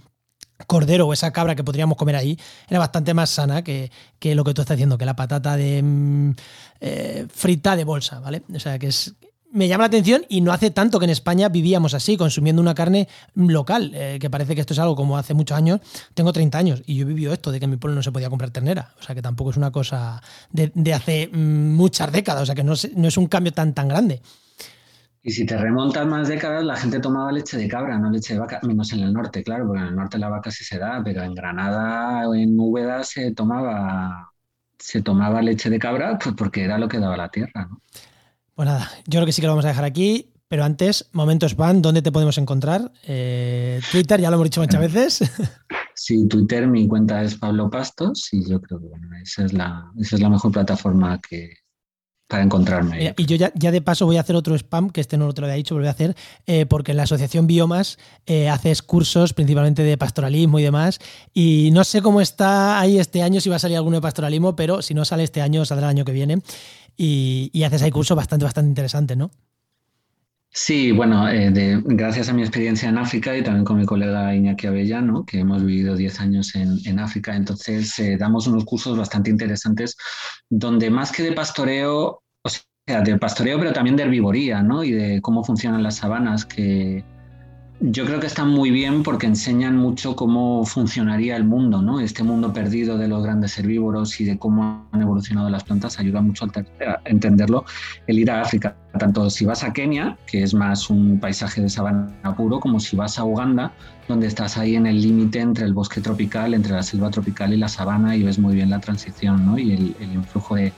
cordero o esa cabra que podríamos comer ahí era bastante más sana que, lo que tú estás diciendo, que la patata de mm, eh, frita de bolsa, ¿vale? O sea, que es... Me llama la atención y no hace tanto que en España vivíamos así, consumiendo una carne local, eh, que parece que esto es algo como hace muchos años. Tengo 30 años y yo he vivido esto de que en mi pueblo no se podía comprar ternera. O sea, que tampoco es una cosa de, hace mm, muchas décadas, o sea, que no, no es un cambio tan, tan grande. Y si te remontas más décadas, la gente tomaba leche de cabra, no leche de vaca, menos en el norte, claro, porque en el norte la vaca sí se da, pero en Granada o en Úbeda se tomaba, se tomaba leche de cabra pues porque era lo que daba la tierra. ¿no? Pues nada, yo creo que sí que lo vamos a dejar aquí, pero antes, momentos van, ¿dónde te podemos encontrar? Eh, Twitter, ya lo hemos dicho muchas veces. Sí, Twitter, mi cuenta es Pablo Pastos y yo creo que esa, es la, esa es la mejor plataforma que, para encontrarme. y yo ya, de paso voy a hacer otro spam, que este no te lo había dicho, pero voy a hacer, eh, porque la asociación Biomas eh, haces cursos principalmente de pastoralismo y demás, y no sé cómo está ahí este año, si va a salir alguno de pastoralismo, pero si no sale este año, saldrá el año que viene, y, haces ahí cursos bastante, bastante interesantes, ¿no? Sí, bueno, eh, gracias a mi experiencia en África y también con mi colega Iñaki Avellano, que hemos vivido 10 años en, África, entonces eh, damos unos cursos bastante interesantes donde más que de pastoreo, de pastoreo, pero también de herbivoría, ¿no? Y de cómo funcionan las sabanas, que, yo creo que están muy bien porque enseñan mucho cómo funcionaría el mundo, ¿no? Este mundo perdido de los grandes herbívoros y de cómo han evolucionado las plantas ayuda mucho a entenderlo el ir a África. Tanto si vas a Kenia, que es más un paisaje de sabana puro, como si vas a Uganda, donde estás ahí en el límite entre el bosque tropical, entre la selva tropical y la sabana y ves muy bien la transición, ¿no? Y el, el influjo de,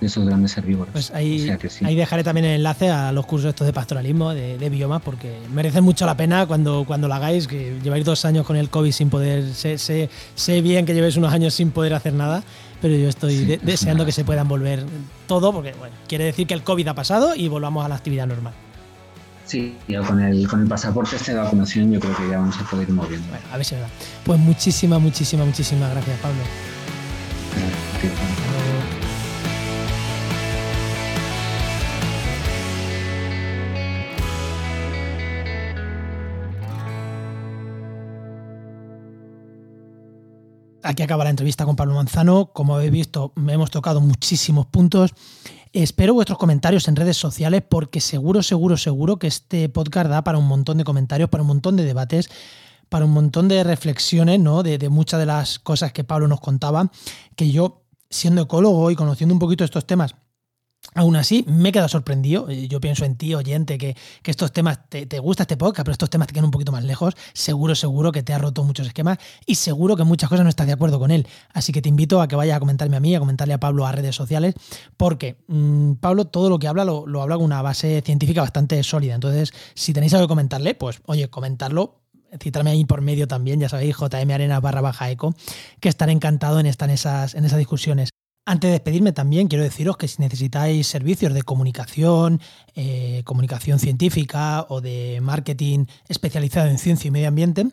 de esos grandes herbívoros. Pues ahí, ahí, dejaré también el enlace a los cursos estos de pastoralismo, de, biomas, porque merece mucho la pena cuando, cuando lo hagáis, que lleváis dos años con el COVID sin poder, sé, sé, bien que llevéis unos años sin poder hacer nada, pero yo estoy deseando que se puedan volver todo, porque bueno, quiere decir que el COVID ha pasado y volvamos a la actividad normal. Sí, con el, con el pasaporte este de vacunación yo creo que ya vamos a poder ir moviendo. Bueno, a ver si es verdad. Pues muchísimas, muchísimas, muchísimas gracias, Pablo. Aquí acaba la entrevista con Pablo Manzano. Como habéis visto, me hemos tocado muchísimos puntos. Espero vuestros comentarios en redes sociales porque seguro, seguro, seguro que este podcast da para un montón de comentarios, para un montón de debates, para un montón de reflexiones, ¿no? De, de muchas de las cosas que Pablo nos contaba, que yo, siendo ecólogo y conociendo un poquito estos temas, Aún así, me he quedado sorprendido. Eh, yo pienso en ti, oyente, que, estos temas, te, gusta este podcast, pero estos temas te quedan un poquito más lejos. Seguro, seguro que te ha roto muchos esquemas y seguro que muchas cosas no estás de acuerdo con él. Así que te invito a que vayas a comentarme a mí, a comentarle a Pablo a redes sociales, porque mm, Pablo todo lo que habla lo, lo habla con una base científica bastante sólida. Entonces, si tenéis algo que comentarle, pues oye, comentarlo citarme ahí por medio también, ya sabéis, JM Arena barra baja eco, que estaré encantado en estar en esas, en esas discusiones. Antes de despedirme también quiero deciros que si necesitáis servicios de comunicación, eh, comunicación científica o de marketing especializado en ciencia y medio ambiente,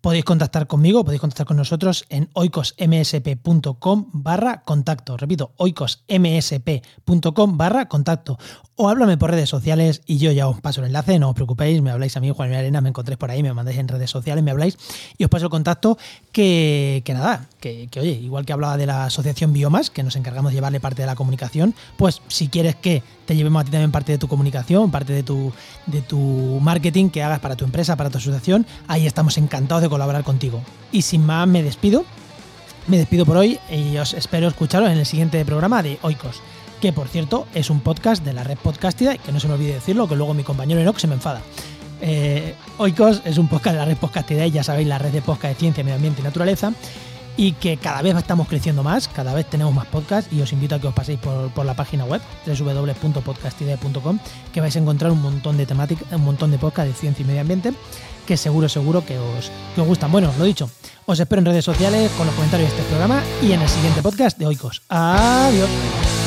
podéis contactar conmigo, podéis contactar con nosotros en oicosmsp.com barra contacto. Repito, oicosmsp.com barra contacto. O háblame por redes sociales y yo ya os paso el enlace, no os preocupéis, me habláis a mí, Juan Arena, me encontréis por ahí, me mandáis en redes sociales, me habláis y os paso el contacto que, que nada, que, que, oye, igual que hablaba de la asociación Biomas, que nos encargamos de llevarle parte de la comunicación, pues si quieres que te llevemos a ti también parte de tu comunicación, parte de tu, de tu marketing que hagas para tu empresa, para tu asociación, ahí estamos encantados de colaborar contigo. Y sin más, me despido. Me despido por hoy y os espero escucharos en el siguiente programa de Oikos, que por cierto es un podcast de la red Podcastida, que no se me olvide decirlo, que luego mi compañero Enoch se me enfada. Eh, Oikos es un podcast de la red Podcastida, y ya sabéis, la red de podcast de ciencia, medio ambiente y naturaleza y que cada vez estamos creciendo más, cada vez tenemos más podcasts y os invito a que os paséis por, la página web www.podcastidea.com que vais a encontrar un montón de temáticas, un montón de podcasts de ciencia y medio ambiente que seguro, seguro que os, que os gustan. Bueno, lo dicho, os espero en redes sociales con los comentarios de este programa y en el siguiente podcast de Oikos. Adiós.